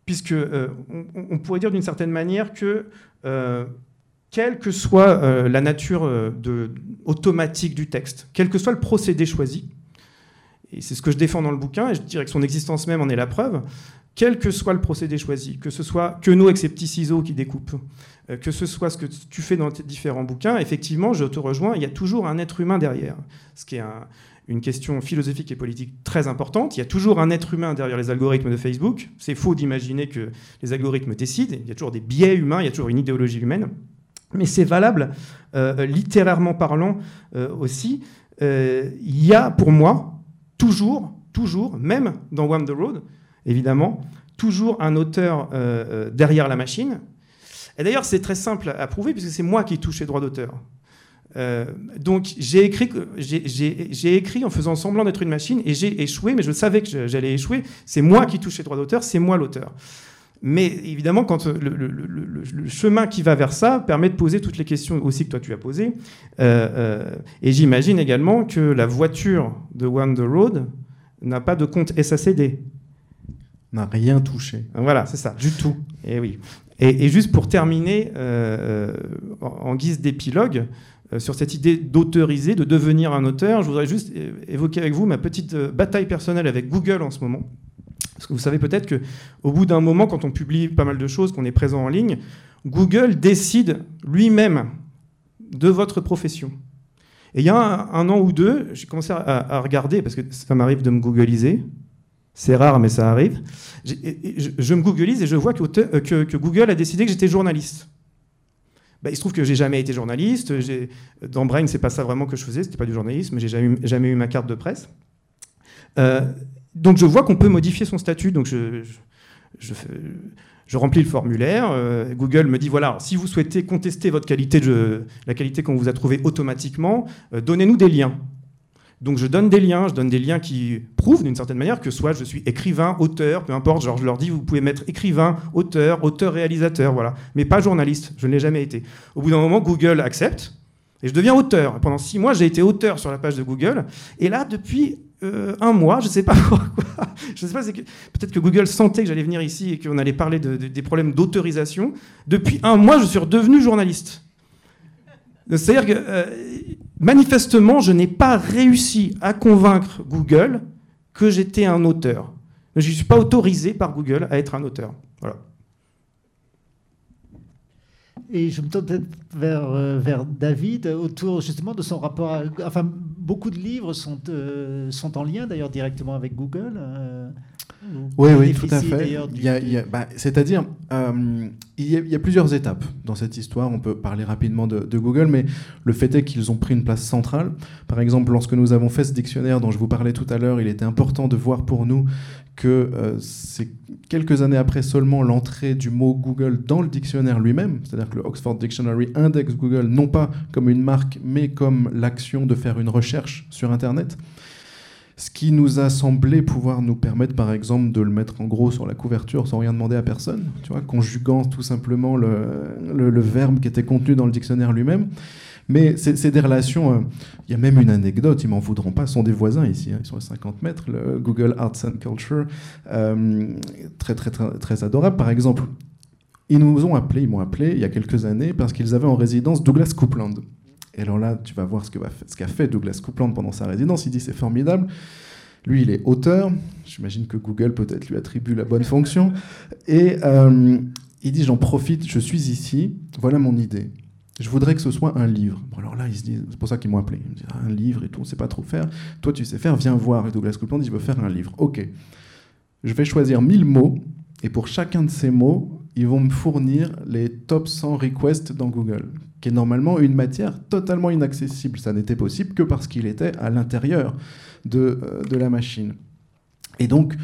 puisque euh, on, pourrait dire d'une certaine manière que euh, quelle que soit euh, la nature automatique du texte, quel que soit le procédé choisi, et c'est ce que je défends dans le bouquin, et je dirais que son existence même en est la preuve, quel que soit le procédé choisi, que ce soit que nous avec ces petits ciseaux qui découpent, que ce soit ce que tu fais dans tes différents bouquins, effectivement, je te rejoins, il y a toujours un être humain derrière, ce qui est un, une question philosophique et politique très importante. Il y a toujours un être humain derrière les algorithmes de Facebook. C'est faux d'imaginer que les algorithmes décident. Il y a toujours des biais humains, il y a toujours une idéologie humaine. Mais c'est valable, euh, littérairement parlant euh, aussi. Euh, il y a pour moi toujours, toujours, même dans One the Road, évidemment, toujours un auteur derrière la machine. Et d'ailleurs, c'est très simple à prouver puisque c'est moi qui touche les droits d'auteur. Euh, donc j'ai écrit, j'ai écrit en faisant semblant d'être une machine et j'ai échoué, mais je savais que j'allais échouer. C'est moi qui touche les droits d'auteur, c'est moi l'auteur. Mais évidemment, quand le, chemin qui va vers ça permet de poser toutes les questions aussi que toi tu as posées. Euh, euh, et j'imagine également que la voiture de One the Road n'a pas de compte SACD. N'a rien touché. Voilà, c'est ça. Du tout. Et oui. Et, juste pour terminer, en guise d'épilogue, euh, sur cette idée d'autoriser, de devenir un auteur. Je voudrais juste évoquer avec vous ma petite euh, bataille personnelle avec Google en ce moment. Parce que vous savez peut-être qu'au bout d'un moment, quand on publie pas mal de choses, qu'on est présent en ligne, Google décide lui-même de votre profession. Et il y a un, an ou deux, j'ai commencé à, regarder, parce que ça m'arrive de me googliser, c'est rare, mais ça arrive. Je, me googlise et je vois que, que Google a décidé que j'étais journaliste. Bah, il se trouve que j'ai jamais été journaliste. Dans Brain, c'est pas ça vraiment que je faisais, c'était pas du journalisme. J'ai jamais, jamais eu ma carte de presse. Euh, donc je vois qu'on peut modifier son statut. Donc je, remplis le formulaire. Euh, Google me dit voilà, si vous souhaitez contester votre qualité, la qualité qu'on vous a trouvée automatiquement, euh, donnez-nous des liens. Donc je donne des liens, je donne des liens qui prouvent d'une certaine manière que soit je suis écrivain, auteur, peu importe, genre je leur dis vous pouvez mettre écrivain, auteur, auteur-réalisateur, voilà, mais pas journaliste, je ne l'ai jamais été. Au bout d'un moment, Google accepte et je deviens auteur. Pendant six mois, j'ai été auteur sur la page de Google, et là, depuis euh, un mois, je ne sais pas pourquoi, je sais pas, peut-être que Google sentait que j'allais venir ici et qu'on allait parler des problèmes d'autorisation. Depuis un mois, je suis redevenu journaliste. C'est-à-dire que euh, manifestement, je n'ai pas réussi à convaincre Google que j'étais un auteur. Je ne suis pas autorisé par Google à être un auteur. Voilà. Et je me tourne vers, euh, vers David autour justement de son rapport. Enfin, beaucoup de livres sont, euh, sont en lien d'ailleurs directement avec Google. Oui, oui, tout à fait. Bah, c'est-à-dire, euh, il, y a plusieurs étapes dans cette histoire. On peut parler rapidement de, Google, mais le fait est qu'ils ont pris une place centrale. Par exemple, lorsque nous avons fait ce dictionnaire dont je vous parlais tout à l'heure, il était important de voir pour nous que euh, c'est quelques années après seulement l'entrée du mot Google dans le dictionnaire lui-même, c'est-à-dire que le Oxford Dictionary indexe Google non pas comme une marque, mais comme l'action de faire une recherche sur Internet. Ce qui nous a semblé pouvoir nous permettre, par exemple, de le mettre en gros sur la couverture sans rien demander à personne, tu vois, conjuguant tout simplement le, verbe qui était contenu dans le dictionnaire lui-même. Mais c'est des relations. Euh, il y a même une anecdote, ils m'en voudront pas, sont des voisins ici, hein, ils sont à 50 mètres, le Google Arts and Culture, euh, très, très, très, très adorable. Par exemple, ils nous ont appelés, ils m'ont appelé il y a quelques années parce qu'ils avaient en résidence Douglas Coupland. Et alors là, tu vas voir ce qu'a fait, Douglas Coupland pendant sa résidence. Il dit c'est formidable. Lui, il est auteur. J'imagine que Google peut-être lui attribue la bonne fonction. Et euh, il dit J'en profite, je suis ici, voilà mon idée. Je voudrais que ce soit un livre. Alors là, ils se disent, c'est pour ça qu'ils m'ont appelé. Ils me disent, un livre et tout, on ne sait pas trop faire. Toi, tu sais faire, viens voir. Et Douglas Coupland dit, je veux faire un livre. Ok. Je vais choisir 1000 mots, et pour chacun de ces mots, ils vont me fournir les top 100 requests dans Google, est normalement une matière totalement inaccessible. Ça n'était possible que parce qu'il était à l'intérieur de, euh, de la machine. Et donc,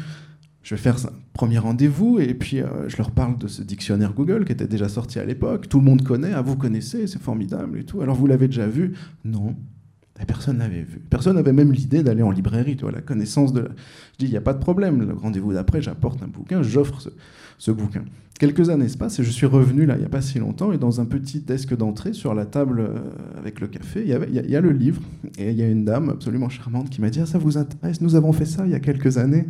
je vais faire un premier rendez-vous et puis euh, je leur parle de ce dictionnaire Google qui était déjà sorti à l'époque. Tout le monde connaît, ah, vous connaissez, c'est formidable et tout. Alors vous l'avez déjà vu? Non. personne l'avait vu. Personne n'avait même l'idée d'aller en librairie, tu vois, la connaissance de... Je dis, il n'y a pas de problème, le rendez-vous d'après, j'apporte un bouquin, j'offre ce, ce, bouquin. Quelques années se passent et je suis revenu là, il n'y a pas si longtemps, et dans un petit desk d'entrée, sur la table euh, avec le café, il y, a, le livre, et il y a une dame absolument charmante qui m'a dit, ah, ça vous intéresse, nous avons fait ça il y a quelques années.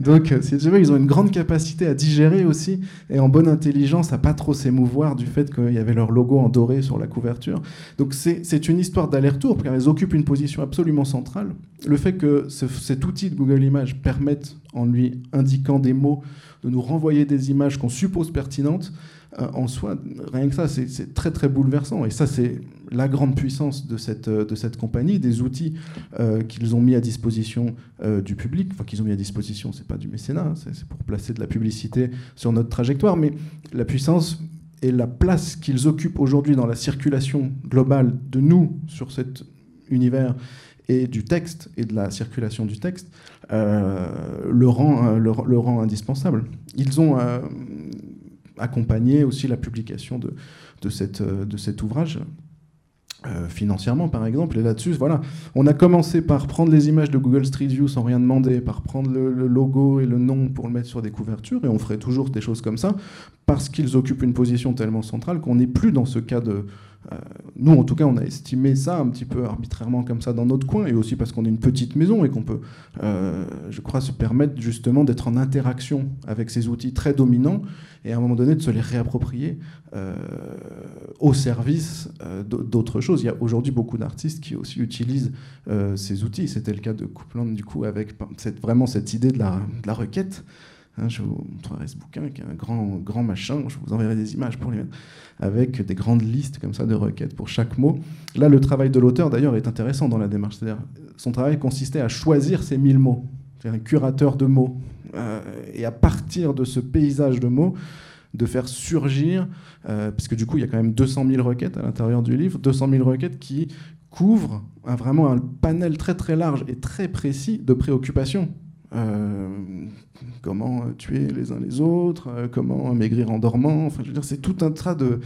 Donc, euh, si tu veux, ils ont une grande capacité à digérer aussi, et en bonne intelligence, à pas trop s'émouvoir du fait qu'il y avait leur logo en doré sur la couverture. Donc, c'est une histoire d'aller-retour, car elles occupent une position absolument centrale. Le fait que cet outil de Google Images permette, en lui indiquant des mots, de nous renvoyer des images qu'on suppose pertinentes, euh, en soi, rien que ça, c'est très très bouleversant. Et ça, c'est la grande puissance de cette, euh, compagnie, des outils euh, qu'ils ont mis à disposition du public, enfin qu'ils ont mis à disposition, c'est pas du mécénat, hein, c'est pour placer de la publicité sur notre trajectoire, mais la puissance et la place qu'ils occupent aujourd'hui dans la circulation globale de nous sur cet univers et du texte et de la circulation du texte le, rend, le, rend indispensable. Ils ont accompagner aussi la publication de, de, cette, euh, de cet ouvrage. Euh, financièrement par exemple et là-dessus voilà on a commencé par prendre les images de Google Street View sans rien demander par prendre le, logo et le nom pour le mettre sur des couvertures et on ferait toujours des choses comme ça parce qu'ils occupent une position tellement centrale qu'on n'est plus dans ce cas de euh, nous, en tout cas, on a estimé ça un petit peu arbitrairement comme ça dans notre coin, et aussi parce qu'on est une petite maison et qu'on peut, euh, je crois, se permettre justement d'être en interaction avec ces outils très dominants, et à un moment donné de se les réapproprier euh, au service d'autres choses. Il y a aujourd'hui beaucoup d'artistes qui aussi utilisent ces outils. C'était le cas de Coupland, du coup, avec vraiment cette idée de la requête. Hein, je vous montrerai ce bouquin qui est un grand, grand machin. Je vous enverrai des images pour les mettre avec des grandes listes comme ça de requêtes pour chaque mot. Là, le travail de l'auteur d'ailleurs est intéressant dans la démarche. C'est-à-dire, son travail consistait à choisir ces mille mots, c'est un curateur de mots, euh, et à partir de ce paysage de mots, de faire surgir, euh, puisque du coup, il y a quand même 200 000 requêtes à l'intérieur du livre, 200 000 requêtes qui couvrent vraiment un panel très très large et très précis de préoccupations comment tuer les uns les autres, euh, comment maigrir en dormant. Enfin, c'est tout un tas de,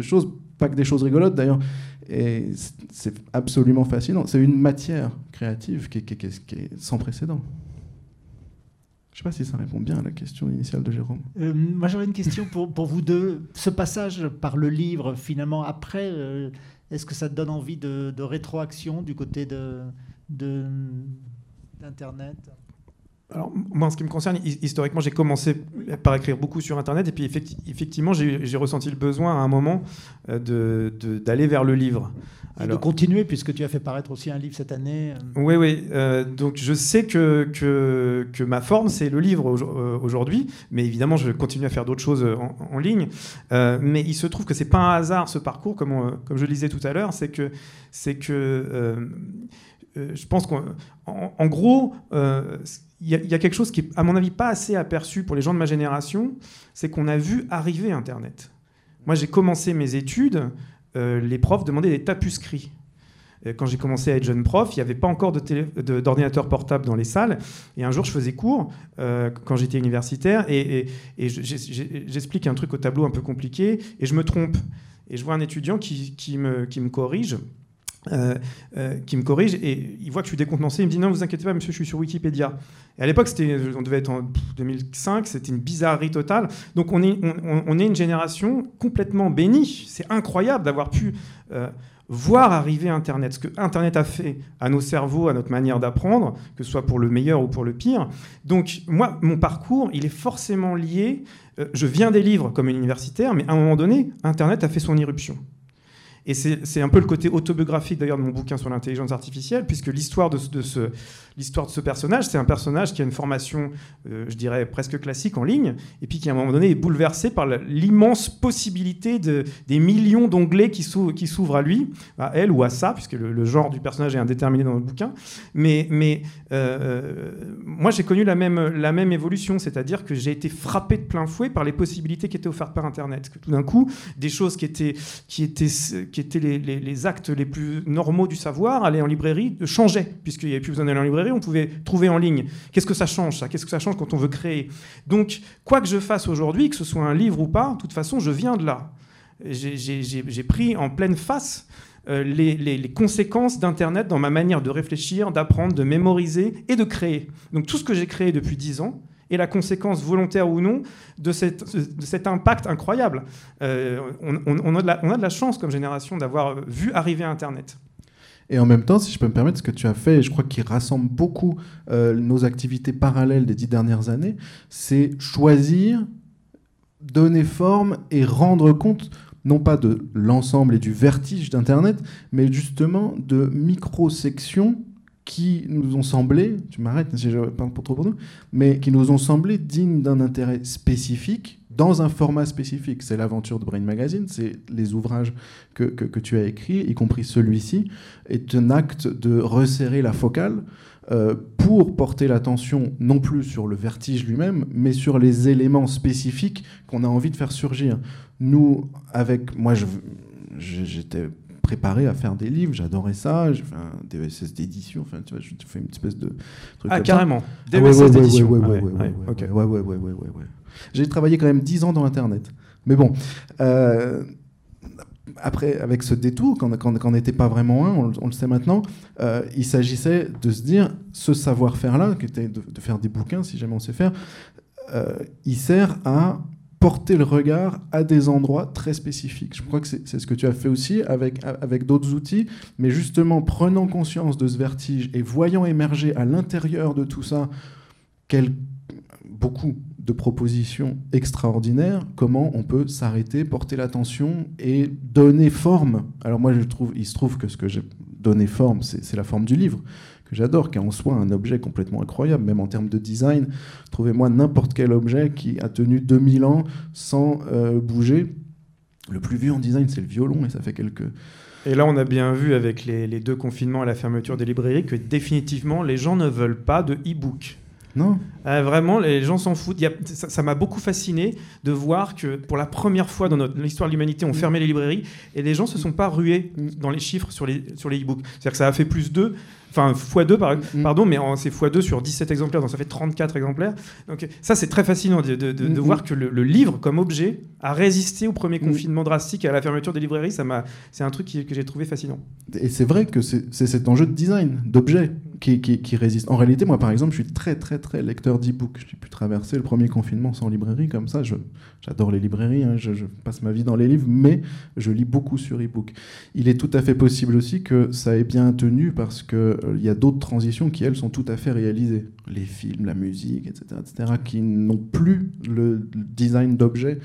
choses, pas que des choses rigolotes d'ailleurs. Et c'est absolument fascinant. C'est une matière créative qui est, sans précédent. Je ne sais pas si ça répond bien à la question initiale de Jérôme. Euh, moi, j'aurais une question pour, pour, vous deux. Ce passage par le livre, finalement, après, est-ce que ça te donne envie de, de rétroaction du côté de, d'Internet? Alors, moi, en ce qui me concerne, historiquement, j'ai commencé par écrire beaucoup sur Internet, et puis effectivement, j'ai ressenti le besoin à un moment euh, d'aller vers le livre. Alors, de continuer, puisque tu as fait paraître aussi un livre cette année. Oui, oui. Euh, donc, je sais que, que, que ma forme, c'est le livre euh, aujourd'hui, mais évidemment, je continue à faire d'autres choses en, ligne. mais il se trouve que c'est pas un hasard, ce parcours, comme, comme je le disais tout à l'heure, c'est que, c'est que je pense qu'en en, gros, il y, a quelque chose qui est, à mon avis, pas assez aperçu pour les gens de ma génération, c'est qu'on a vu arriver Internet. Moi, j'ai commencé mes études, euh, les profs demandaient des tapuscrits. Euh, quand j'ai commencé à être jeune prof, il n'y avait pas encore d'ordinateur portable dans les salles. Et un jour, je faisais cours euh, quand j'étais universitaire et, j'explique un truc au tableau un peu compliqué et je me trompe. Et je vois un étudiant qui, me, qui me corrige euh, euh, qui me corrige et il voit que je suis décontenancé. Il me dit non, vous inquiétez pas, monsieur, je suis sur Wikipédia. Et à l'époque, c'était, on devait être en 2005, c'était une bizarrerie totale. Donc on est, on, est une génération complètement bénie. C'est incroyable d'avoir pu euh, voir arriver Internet, ce que Internet a fait à nos cerveaux, à notre manière d'apprendre, que ce soit pour le meilleur ou pour le pire. Donc moi, mon parcours, il est forcément lié. je viens des livres comme universitaire, mais à un moment donné, Internet a fait son irruption. Et c'est un peu le côté autobiographique d'ailleurs de mon bouquin sur l'intelligence artificielle, puisque l'histoire de, de, ce, l'histoire de ce personnage, c'est un personnage qui a une formation, euh, je dirais, presque classique en ligne, et puis qui à un moment donné est bouleversé par l'immense possibilité de, des millions d'onglets qui s'ouvrent à lui, à elle ou à ça, puisque le, genre du personnage est indéterminé dans le bouquin. Mais, mais euh, moi, j'ai connu la même, la même évolution, c'est-à-dire que j'ai été frappé de plein fouet par les possibilités qui étaient offertes par Internet. Que tout d'un coup, des choses qui étaient, qui étaient qui étaient les, actes les plus normaux du savoir, aller en librairie, changeaient, puisqu'il n'y avait plus besoin d'aller en librairie, on pouvait trouver en ligne. Qu'est-ce que ça change, ça? Qu'est-ce que ça change quand on veut créer? Donc, quoi que je fasse aujourd'hui, que ce soit un livre ou pas, de toute façon, je viens de là. J'ai pris en pleine face euh, les, les, conséquences d'Internet dans ma manière de réfléchir, d'apprendre, de mémoriser et de créer. Donc tout ce que j'ai créé depuis dix ans, et la conséquence volontaire ou non de, cette, cet impact incroyable. Euh, on, a de la, chance comme génération d'avoir vu arriver Internet. Et en même temps, si je peux me permettre, ce que tu as fait, je crois qu'il rassemble beaucoup euh, nos activités parallèles des dix dernières années, c'est choisir, donner forme et rendre compte non pas de l'ensemble et du vertige d'Internet, mais justement de micro-sections qui nous ont semblé, tu m'arrêtes si je parle pas trop pour nous, mais qui nous ont semblé dignes d'un intérêt spécifique dans un format spécifique. C'est l'aventure de Brain Magazine, c'est les ouvrages que, que, tu as écrits, y compris celui-ci, est un acte de resserrer la focale euh, pour porter l'attention non plus sur le vertige lui-même, mais sur les éléments spécifiques qu'on a envie de faire surgir. Nous, avec moi, j'étais préparé à faire des livres, j'adorais ça, j'ai fait un DESS d'édition, enfin tu vois, je fais une espèce de truc Ah carrément, DESS d'édition. Ouais ouais ouais ouais J'ai travaillé quand même 10 ans dans internet. Mais bon, euh, après, avec ce détour, quand n'était pas vraiment un, on, le sait maintenant, euh, il s'agissait de se dire, ce savoir-faire-là, qui était de, faire des bouquins, si jamais on sait faire, euh, il sert à porter le regard à des endroits très spécifiques. Je crois que c'est ce que tu as fait aussi avec, avec d'autres outils, mais justement prenant conscience de ce vertige et voyant émerger à l'intérieur de tout ça quel, beaucoup de propositions extraordinaires, comment on peut s'arrêter, porter l'attention et donner forme. Alors moi, je trouve, il se trouve que ce que j'ai donné forme, c'est la forme du livre j'adore, qui est en soi un objet complètement incroyable, même en termes de design. Trouvez-moi n'importe quel objet qui a tenu 2000 ans sans euh, bouger. Le plus vieux en design, c'est le violon, et ça fait quelques... Et là, on a bien vu avec les, les deux confinements et la fermeture des librairies que définitivement, les gens ne veulent pas de e-book. Non. Euh, vraiment, les gens s'en foutent. ça m'a beaucoup fasciné de voir que pour la première fois dans l'histoire de l'humanité, on mm. fermait les librairies et les gens se sont pas rués dans les chiffres sur les, sur les e-books. C'est-à-dire que ça a fait plus 2 Enfin, x2, mm. pardon, mais c'est x2 sur 17 exemplaires, donc ça fait 34 exemplaires. Donc ça, c'est très fascinant de, de, mm, voir mm. que le, livre, comme objet, a résisté au premier confinement drastique et à la fermeture des librairies. C'est un truc que j'ai trouvé fascinant. Et c'est vrai que c'est cet enjeu de design, d'objet, qui, qui, résiste. En réalité, moi, par exemple, je suis très, très, très lecteur d'e-book. J'ai pu traverser le premier confinement sans librairie comme ça. J'adore les librairies, hein. je, passe ma vie dans les livres, mais je lis beaucoup sur e-book. Il est tout à fait possible aussi que ça ait bien tenu parce que euh, y a d'autres transitions qui, elles, sont tout à fait réalisées. Les films, la musique, etc., etc., qui n'ont plus le design d'objet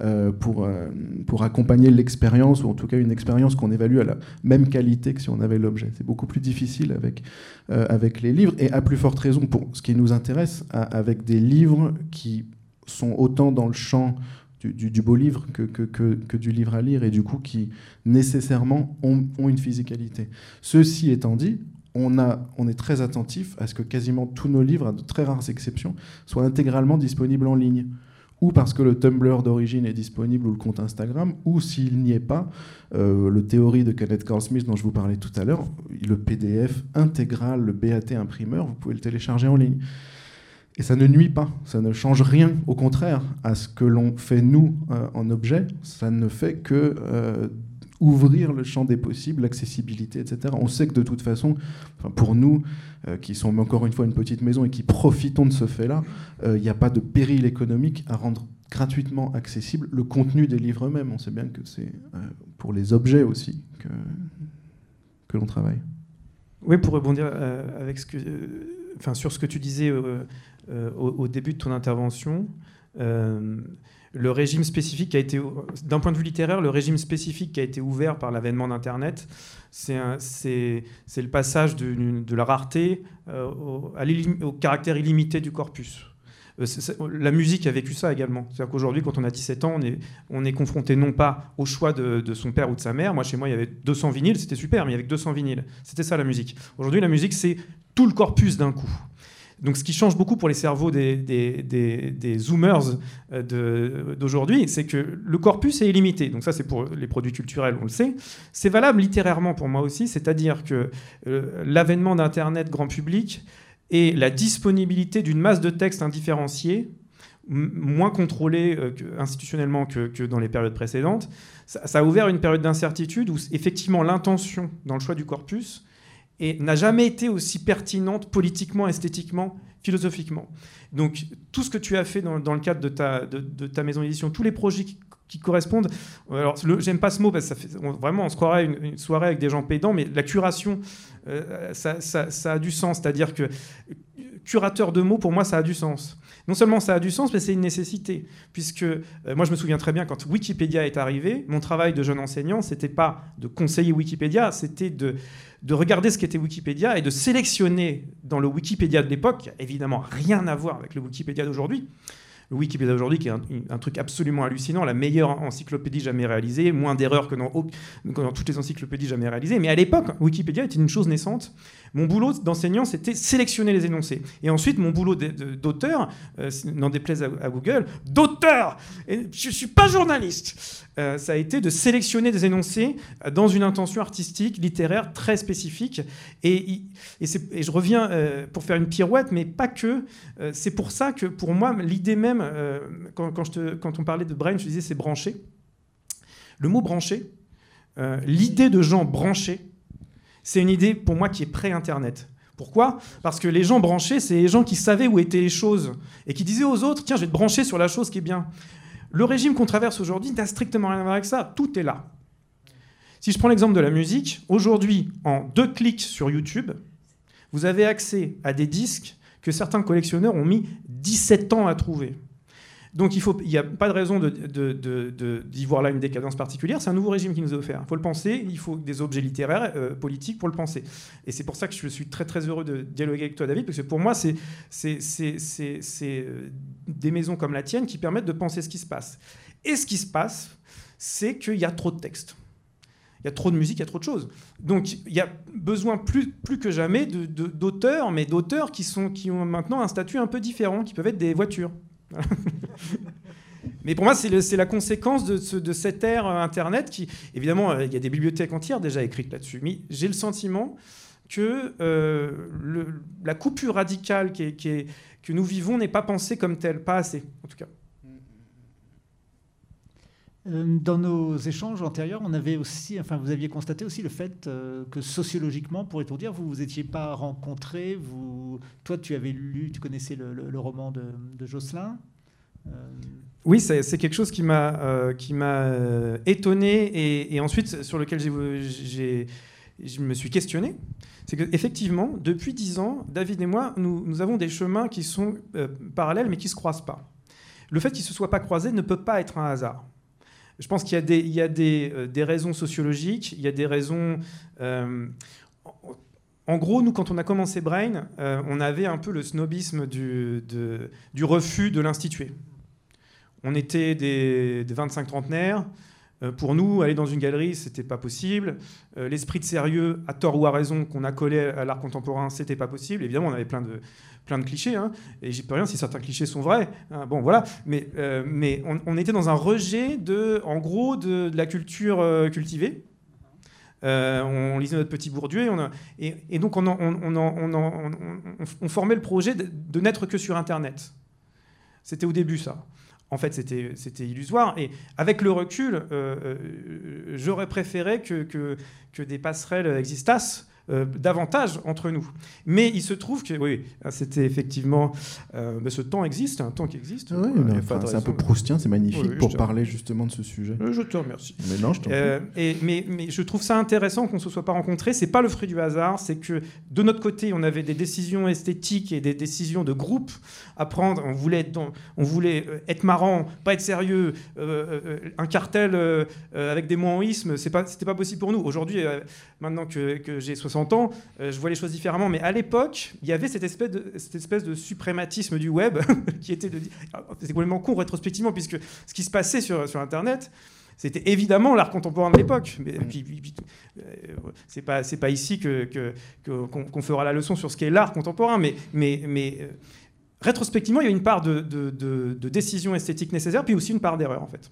euh, pour, euh, pour accompagner l'expérience, ou en tout cas une expérience qu'on évalue à la même qualité que si on avait l'objet. C'est beaucoup plus difficile avec, avec les livres, et à plus forte raison pour ce qui nous intéresse, avec des livres qui sont autant dans le champ du, beau livre que, que, que, du livre à lire et du coup qui nécessairement ont, une physicalité. Ceci étant dit, on, a, on est très attentif à ce que quasiment tous nos livres, à de très rares exceptions, soient intégralement disponibles en ligne. Ou parce que le Tumblr d'origine est disponible ou le compte Instagram, ou s'il n'y est pas, euh, le théorie de Kenneth Carl Smith dont je vous parlais tout à l'heure, le PDF intégral, le BAT imprimeur, vous pouvez le télécharger en ligne. Et ça ne nuit pas, ça ne change rien, au contraire, à ce que l'on fait nous euh, en objet, ça ne fait que euh, ouvrir le champ des possibles, l'accessibilité, etc. On sait que de toute façon, pour nous, euh, qui sommes encore une fois une petite maison et qui profitons de ce fait-là, il n'y a pas de péril économique à rendre gratuitement accessible le contenu des livres eux-mêmes. On sait bien que c'est pour les objets aussi que, que l'on travaille. Oui, pour rebondir avec ce que, enfin, sur ce que tu disais au, au, début de ton intervention, le régime spécifique a été, d'un point de vue littéraire, le régime spécifique qui a été ouvert par l'avènement d'Internet, c'est le passage de, la rareté au, au, caractère illimité du corpus. Euh, la musique a vécu ça également. C'est-à-dire qu'aujourd'hui, quand on a 17 ans, on est, on est confronté non pas au choix de, son père ou de sa mère. Moi, chez moi, il y avait 200 vinyles, c'était super, mais il y avait 200 vinyles. C'était ça la musique. Aujourd'hui, la musique, c'est tout le corpus d'un coup. Donc, ce qui change beaucoup pour les cerveaux des, zoomers euh, d'aujourd'hui, c'est que le corpus est illimité. Donc, ça, c'est pour les produits culturels, on le sait. C'est valable littérairement pour moi aussi, c'est-à-dire que euh, l'avènement d'Internet grand public et la disponibilité d'une masse de textes indifférenciés, moins contrôlés euh, institutionnellement que, dans les périodes précédentes, ça, a ouvert une période d'incertitude où effectivement l'intention dans le choix du corpus n'a jamais été aussi pertinente politiquement, esthétiquement, philosophiquement. Donc tout ce que tu as fait dans, le cadre de ta, maison d'édition, tous les projets qui, correspondent. Alors, j'aime pas ce mot parce que ça fait, vraiment, on se croirait une, soirée avec des gens pédants, mais la curation, euh, ça, a du sens. C'est-à-dire que curateur de mots, pour moi, ça a du sens. Non seulement ça a du sens, mais c'est une nécessité. Puisque euh, moi, je me souviens très bien quand Wikipédia est arrivé, mon travail de jeune enseignant, c'était pas de conseiller Wikipédia, c'était de, de regarder ce qu'était Wikipédia et de sélectionner dans le Wikipédia de l'époque, évidemment rien à voir avec le Wikipédia d'aujourd'hui, le Wikipédia aujourd'hui, qui est un, truc absolument hallucinant, la meilleure encyclopédie jamais réalisée, moins d'erreurs que dans, toutes les encyclopédies jamais réalisées. Mais à l'époque, Wikipédia était une chose naissante. Mon boulot d'enseignant, c'était sélectionner les énoncés. Et ensuite, mon boulot d'auteur, euh, n'en déplaise à, Google, d'auteur Je ne suis pas journaliste euh, Ça a été de sélectionner des énoncés euh, dans une intention artistique, littéraire très spécifique. Et, je reviens pour faire une pirouette, mais pas que. c'est pour ça que, pour moi, l'idée même, quand, on parlait de brain, je disais c'est branché. Le mot branché, l'idée de gens branchés, c'est une idée pour moi qui est pré-Internet. Pourquoi? Parce que les gens branchés, c'est les gens qui savaient où étaient les choses et qui disaient aux autres, tiens, je vais te brancher sur la chose qui est bien. Le régime qu'on traverse aujourd'hui n'a strictement rien à voir avec ça. Tout est là. Si je prends l'exemple de la musique, aujourd'hui, en deux clics sur YouTube, vous avez accès à des disques que certains collectionneurs ont mis 17 ans à trouver. Donc il n'y a pas de raison d'y de, voir là une décadence particulière. C'est un nouveau régime qui nous est offert. Il faut le penser. Il faut des objets littéraires, euh, politiques pour le penser. Et c'est pour ça que je suis très très heureux de dialoguer avec toi, David, parce que pour moi, c'est euh, des maisons comme la tienne qui permettent de penser ce qui se passe. Et ce qui se passe, c'est qu'il y a trop de textes. Il y a trop de musique, il y a trop de choses. Donc il y a besoin plus, que jamais d'auteurs, mais d'auteurs qui, qui ont maintenant un statut un peu différent, qui peuvent être des voitures. Mais pour moi, c'est la conséquence de, cette ère euh, Internet qui, évidemment, euh, il y a des bibliothèques entières déjà écrites là-dessus. Mais j'ai le sentiment que euh, la coupure radicale que nous vivons n'est pas pensée comme telle, pas assez, en tout cas. Dans nos échanges antérieurs, on avait aussi, enfin, vous aviez constaté aussi le fait que sociologiquement, pourrait-on dire, vous vous étiez pas rencontrés. Toi, tu avais lu, tu connaissais le, roman de, Jocelyn. Euh, oui, c'est quelque chose qui m'a euh, qui m'a euh, étonné et, ensuite sur lequel j'ai je me suis questionné. C'est qu'effectivement, depuis dix ans, David et moi, nous, nous avons des chemins qui sont parallèles mais qui se croisent pas. Le fait qu'ils se soient pas croisés ne peut pas être un hasard. Je pense qu'il y a, des, a des, des, raisons sociologiques, il y a des raisons... En gros, nous, quand on a commencé Brain, on avait un peu le snobisme du, refus de l'instituer. On était des, 25 trentenaires. Euh, pour nous, aller dans une galerie, c'était pas possible. Euh, l'esprit de sérieux, à tort ou à raison, qu'on a collé à l'art contemporain, c'était pas possible. Évidemment, on avait plein de, plein de clichés, hein, et j'y peux rien si certains clichés sont vrais. Hein. bon, voilà. Mais, euh, mais on, était dans un rejet de, en gros, de, la culture cultivée. on lisait notre petit Bourdieu, et, donc on, formait le projet de, de n'être que sur Internet. C'était au début ça en fait, c'était illusoire. Et avec le recul, euh, euh, j'aurais préféré que, que, des passerelles existassent euh, davantage entre nous. Mais il se trouve que, oui, c'était effectivement. Euh, ce temps existe, un temps qui existe. Oui, c'est un peu proustien, c'est magnifique pour parler justement de ce sujet. Euh, je te remercie. Mais non, je et, mais, mais, je trouve ça intéressant qu'on ne se soit pas rencontrés. C'est pas le fruit du hasard, c'est que de notre côté, on avait des décisions esthétiques et des décisions de groupe à prendre. On voulait être, on voulait être marrant, pas être sérieux. un cartel avec des mots en isme, c'est pas, c'était pas possible pour nous. Aujourd'hui, maintenant que, que j'ai 60 ans, euh, je vois les choses différemment. Mais à l'époque, il y avait cette espèce de, cette espèce de suprématisme du web qui était de dire. C'est complètement con rétrospectivement, puisque ce qui se passait sur, sur Internet, c'était évidemment l'art contemporain de l'époque. Mais euh, c'est pas c'est pas ici que qu'on fera la leçon sur ce qu'est l'art contemporain, mais mais mais euh, rétrospectivement, il y a une part de, de, de décision esthétique nécessaire, puis aussi une part d'erreur en fait.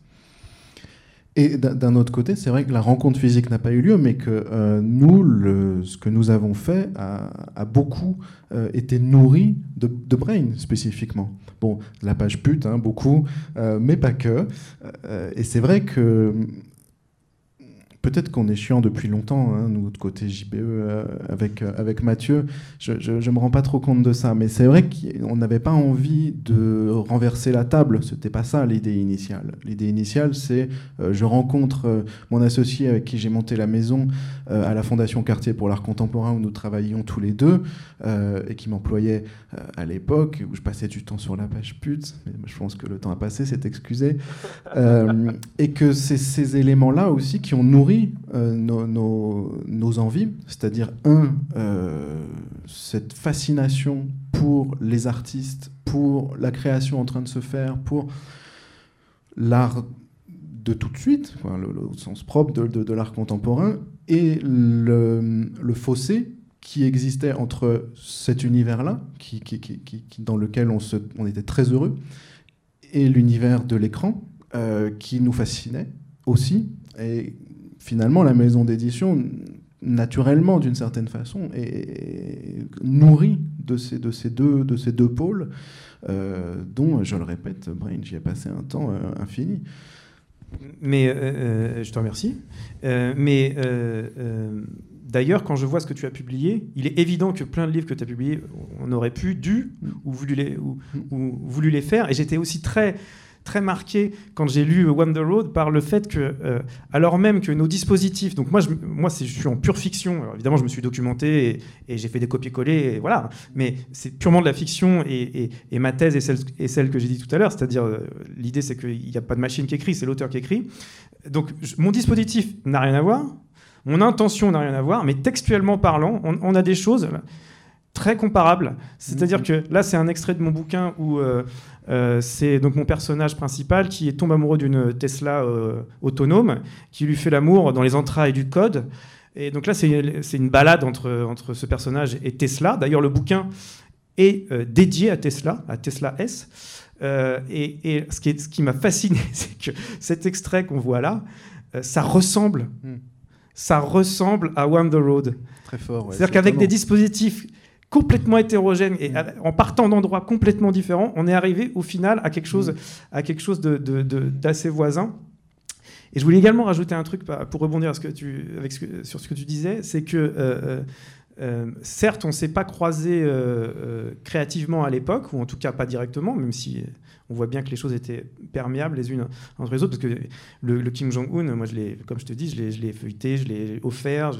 Et d'un autre côté, c'est vrai que la rencontre physique n'a pas eu lieu, mais que euh, nous, ce que nous avons fait a, beaucoup euh, été nourri de, Brain spécifiquement. Bon, la page pute, hein, beaucoup, euh, mais pas que. et c'est vrai que Peut-être qu'on est chiant depuis longtemps, hein, nous, de côté JBE, euh, avec, euh, avec Mathieu. Je ne me rends pas trop compte de ça. Mais c'est vrai qu'on n'avait pas envie de renverser la table. Ce n'était pas ça l'idée initiale. L'idée initiale, c'est euh, je rencontre mon associé avec qui j'ai monté la maison à la Fondation Quartier pour l'art contemporain, où nous travaillions tous les deux, et qui m'employait à l'époque, où je passais du temps sur la page pute. Je pense que le temps a passé, c'est excusé. et que c'est ces éléments-là aussi qui ont nourri euh, nos, envies, c'est-à-dire, un, euh, cette fascination pour les artistes, pour la création en train de se faire, pour l'art de tout de suite, le, sens propre de, l'art contemporain, et le, fossé qui existait entre cet univers-là, dans lequel on, était très heureux, et l'univers de l'écran, euh, qui nous fascinait aussi, et finalement, la maison d'édition, naturellement, d'une certaine façon, est nourrie de ces, de ces, deux, de ces deux pôles, euh, dont, je le répète, Brain, j'y ai passé un temps euh, infini. Mais euh, je te remercie. mais d'ailleurs, quand je vois ce que tu as publié, il est évident que plein de livres que tu as publiés, on aurait pu, dû, ou voulu les, ou voulu les faire. Et j'étais aussi très très marqué quand j'ai lu Wonder Road par le fait que, euh, alors même que nos dispositifs, donc moi je, moi, je suis en pure fiction, évidemment je me suis documenté et, j'ai fait des copier-coller, voilà, mais c'est purement de la fiction et, ma thèse est celle, est celle que j'ai dit tout à l'heure, c'est-à-dire euh, l'idée c'est qu'il n'y a pas de machine qui écrit, c'est l'auteur qui écrit. Donc mon dispositif n'a rien à voir, mon intention n'a rien à voir, mais textuellement parlant, on, a des choses très comparables. C'est-à-dire mm-hmm. que là, c'est un extrait de mon bouquin où euh, euh, c'est donc mon personnage principal qui tombe amoureux d'une Tesla euh, autonome, qui lui fait l'amour dans les entrailles du code. Et donc là, c'est une balade entre, entre ce personnage et Tesla. D'ailleurs, le bouquin est euh, dédié à Tesla, à Tesla S. et, ce qui, ce qui m'a fasciné, c'est que cet extrait qu'on voit là, ça ressemble, hmm. ça ressemble à One the Road. Très fort. C'est-à-dire qu'avec des dispositifs complètement hétérogène et mm. en partant d'endroits complètement différents, on est arrivé au final à quelque chose, mm. à quelque chose d'assez voisin. Et je voulais également rajouter un truc pour rebondir ce que tu, avec sur ce que tu disais, c'est que euh, euh, euh, certes, on ne s'est pas croisé créativement à l'époque, ou en tout cas pas directement, même si on voit bien que les choses étaient perméables les unes entre les autres, parce que le, Kim Jong-un, moi, je comme je te dis, je l'ai feuilleté, je l'ai offert,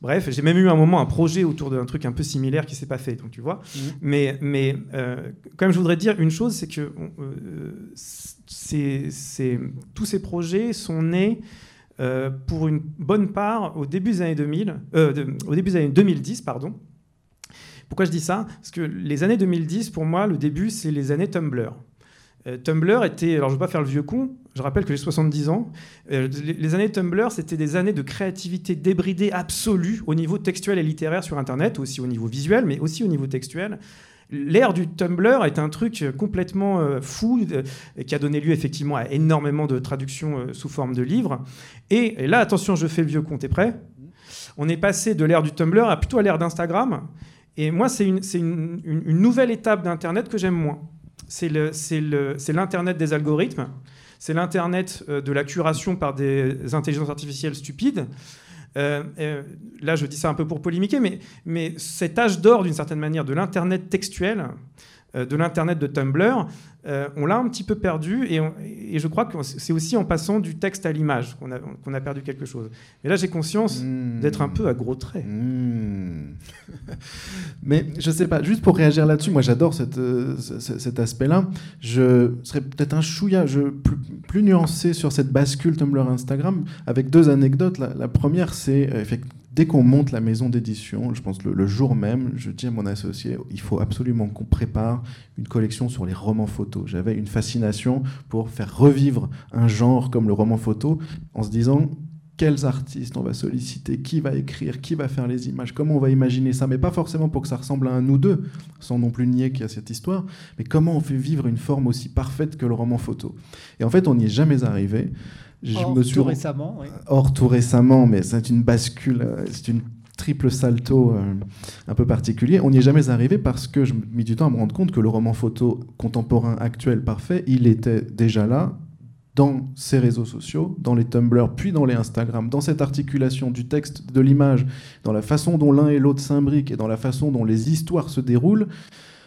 Bref, j'ai même eu un moment un projet autour d'un truc un peu similaire qui s'est pas fait, donc tu vois. Mmh. Mais, mais euh, quand même, je voudrais dire une chose, c'est que euh, tous ces projets sont nés euh, pour une bonne part au début des années 2000, au début des années 2010, pardon. Pourquoi je dis ça? Parce que les années 2010, pour moi, le début, c'est les années Tumblr. Euh, Tumblr était, alors je ne vais pas faire le vieux con, je rappelle que j'ai 70 ans. Euh, les, années Tumblr, c'était des années de créativité débridée absolue au niveau textuel et littéraire sur Internet, aussi au niveau visuel, mais aussi au niveau textuel. L'ère du Tumblr est un truc complètement euh, fou qui a donné lieu effectivement à énormément de traductions sous forme de livres. Et, là, attention, je fais le vieux con, t'es prêt? On est passé de l'ère du Tumblr à plutôt à l'ère d'Instagram. Et moi, c'est une, nouvelle étape d'Internet que j'aime moins c'est l'Internet des algorithmes, c'est l'Internet euh, de la curation par des intelligences artificielles stupides. Là, je dis ça un peu pour polémiquer, mais, mais cet âge d'or, d'une certaine manière, de l'Internet textuel, de l'Internet de Tumblr, euh, on l'a un petit peu perdu et, je crois que c'est aussi en passant du texte à l'image qu'on a, perdu quelque chose. Mais là, j'ai conscience hmm. d'être un peu à gros traits. Hmm. Mais je sais pas, juste pour réagir là-dessus, moi j'adore euh, cet aspect-là. Je serais peut-être un chouïa plus, nuancé sur cette bascule Tumblr Instagram avec deux anecdotes. La, première, c'est euh, effectivement dès qu'on monte la maison d'édition, je pense le, le, jour même, je dis à mon associé, il faut absolument qu'on prépare une collection sur les romans photos. J'avais une fascination pour faire revivre un genre comme le roman photo en se disant quels artistes on va solliciter, qui va écrire, qui va faire les images, comment on va imaginer ça, mais pas forcément pour que ça ressemble à un ou deux, sans non plus nier qu'il y a cette histoire, mais comment on fait vivre une forme aussi parfaite que le roman photo. Et en fait, on n'y est jamais arrivé. Je Or, me suis... tout récemment. Oui. Or, tout récemment, mais c'est une bascule, euh, c'est une triple salto euh, un peu particulier. On n'y est jamais arrivé parce que je mis du temps à me rendre compte que le roman photo contemporain actuel parfait, il était déjà là dans ces réseaux sociaux, dans les Tumblr, puis dans les Instagram, dans cette articulation du texte, de l'image, dans la façon dont l'un et l'autre s'imbriquent et dans la façon dont les histoires se déroulent,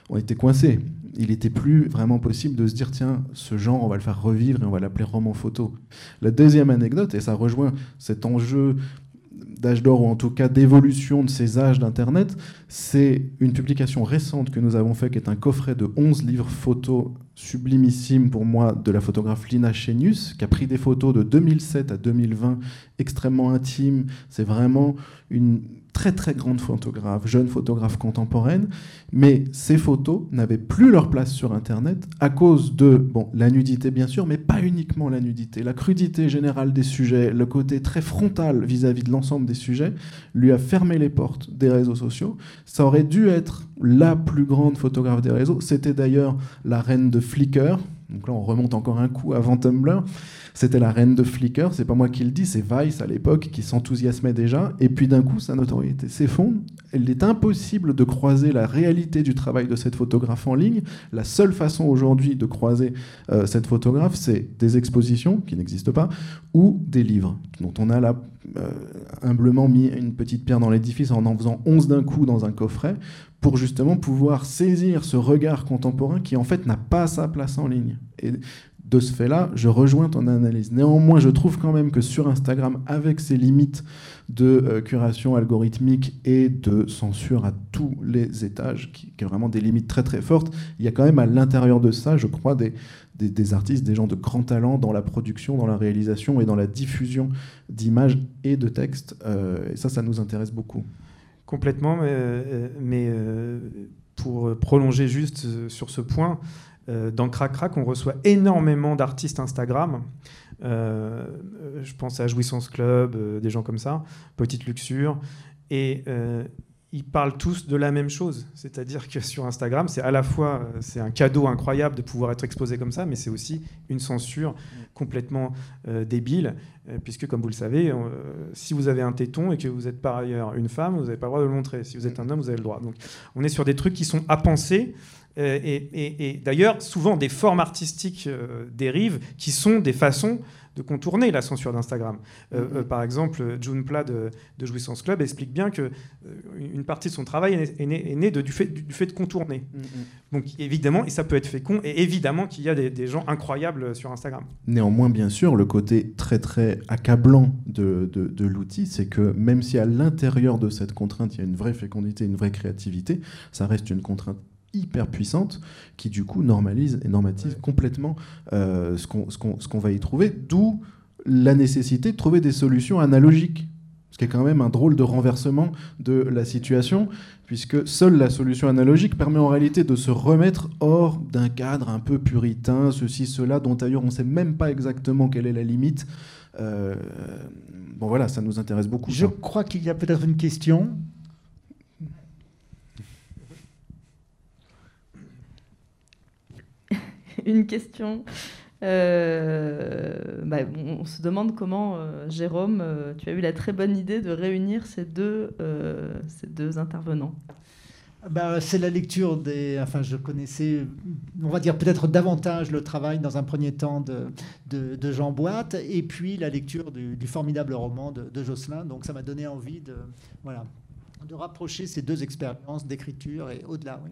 on était coincés. Il n'était plus vraiment possible de se dire tiens, ce genre, on va le faire revivre et on va l'appeler roman photo. La deuxième anecdote, et ça rejoint cet enjeu d'âge d'or, ou en tout cas d'évolution de ces âges d'Internet, c'est une publication récente que nous avons fait, qui est un coffret de 11 livres photos sublimissimes pour moi de la photographe Lina Chenius, qui a pris des photos de 2007 à 2020 extrêmement intimes. C'est vraiment une très très grande photographe, jeune photographe contemporaine, mais ces photos n'avaient plus leur place sur Internet à cause de bon, la nudité bien sûr, mais pas uniquement la nudité, la crudité générale des sujets, le côté très frontal vis-à-vis de l'ensemble des sujets, lui a fermé les portes des réseaux sociaux. Ça aurait dû être la plus grande photographe des réseaux. C'était d'ailleurs la reine de Flickr. Donc là, on remonte encore un coup avant Tumblr. C'était la reine de Flickr, c'est pas moi qui le dis, c'est Vice à l'époque qui s'enthousiasmait déjà. Et puis d'un coup, sa notoriété s'effondre. Il est impossible de croiser la réalité du travail de cette photographe en ligne. La seule façon aujourd'hui de croiser euh, cette photographe, c'est des expositions qui n'existent pas ou des livres dont on a là euh, humblement mis une petite pierre dans l'édifice en en faisant 11 d'un coup dans un coffret pour justement pouvoir saisir ce regard contemporain qui en fait n'a pas sa place en ligne. Et de ce fait-là, je rejoins ton analyse. Néanmoins, je trouve quand même que sur Instagram, avec ses limites de euh, curation algorithmique et de censure à tous les étages, qui, qui, vraiment des limites très très fortes, il y a quand même à l'intérieur de ça, je crois, des, des, artistes, des gens de grand talent dans la production, dans la réalisation et dans la diffusion d'images et de textes. Euh, et ça, ça nous intéresse beaucoup. Complètement, mais euh, pour prolonger juste sur ce point, euh, dans Crac Crac, on reçoit énormément d'artistes Instagram. Euh, je pense à Jouissance Club, euh, des gens comme ça, Petite Luxure. Et ils parlent tous de la même chose. C'est-à-dire que sur Instagram, c'est à la fois c'est un cadeau incroyable de pouvoir être exposé comme ça, mais c'est aussi une censure complètement débile, puisque comme vous le savez, si vous avez un téton et que vous êtes par ailleurs une femme, vous n'avez pas le droit de le montrer. Si vous êtes un homme, vous avez le droit. Donc on est sur des trucs qui sont à penser euh, et, d'ailleurs, souvent, des formes artistiques euh, dérivent qui sont des façons de contourner la censure d'Instagram. Euh, mm-hmm. par exemple, June Pla de, Jouissance Club explique bien que une partie de son travail est, née, du, fait, du, fait, de contourner. Mm-hmm. Donc évidemment, et ça peut être fécond, et évidemment qu'il y a des, gens incroyables sur Instagram. Néanmoins, bien sûr, le côté très très accablant de, de l'outil, c'est que même si à l'intérieur de cette contrainte, il y a une vraie fécondité, une vraie créativité, ça reste une contrainte hyper puissante qui du coup normalise et normatise complètement euh, ce qu'on va y trouver, d'où la nécessité de trouver des solutions analogiques. Ce qui est quand même un drôle de renversement de la situation, puisque seule la solution analogique permet en réalité de se remettre hors d'un cadre un peu puritain, ceci, cela, dont d'ailleurs on ne sait même pas exactement quelle est la limite. Euh, bon voilà, ça nous intéresse beaucoup. Je crois qu'il y a peut-être une question. une question. Euh, bah, on, se demande comment, euh, Jérôme, euh, tu as eu la très bonne idée de réunir ces deux, ces deux intervenants. bah, c'est la lecture des. Enfin, je connaissais, on va dire peut-être davantage le travail dans un premier temps de, de, Jean Boite, et puis la lecture du, formidable roman de, de, Jocelyn. Donc, ça m'a donné envie de, voilà, de rapprocher ces deux expériences d'écriture et au-delà. Oui.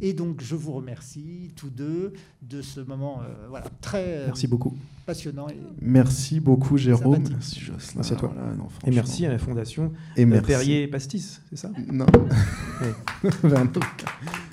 Et donc, je vous remercie tous deux de ce moment euh, voilà, très merci beaucoup. passionnant. Et merci beaucoup, Jérôme. Merci, Jocelyn. Merci à toi. non, et merci à la Fondation et Perrier Pastis, c'est ça? Non.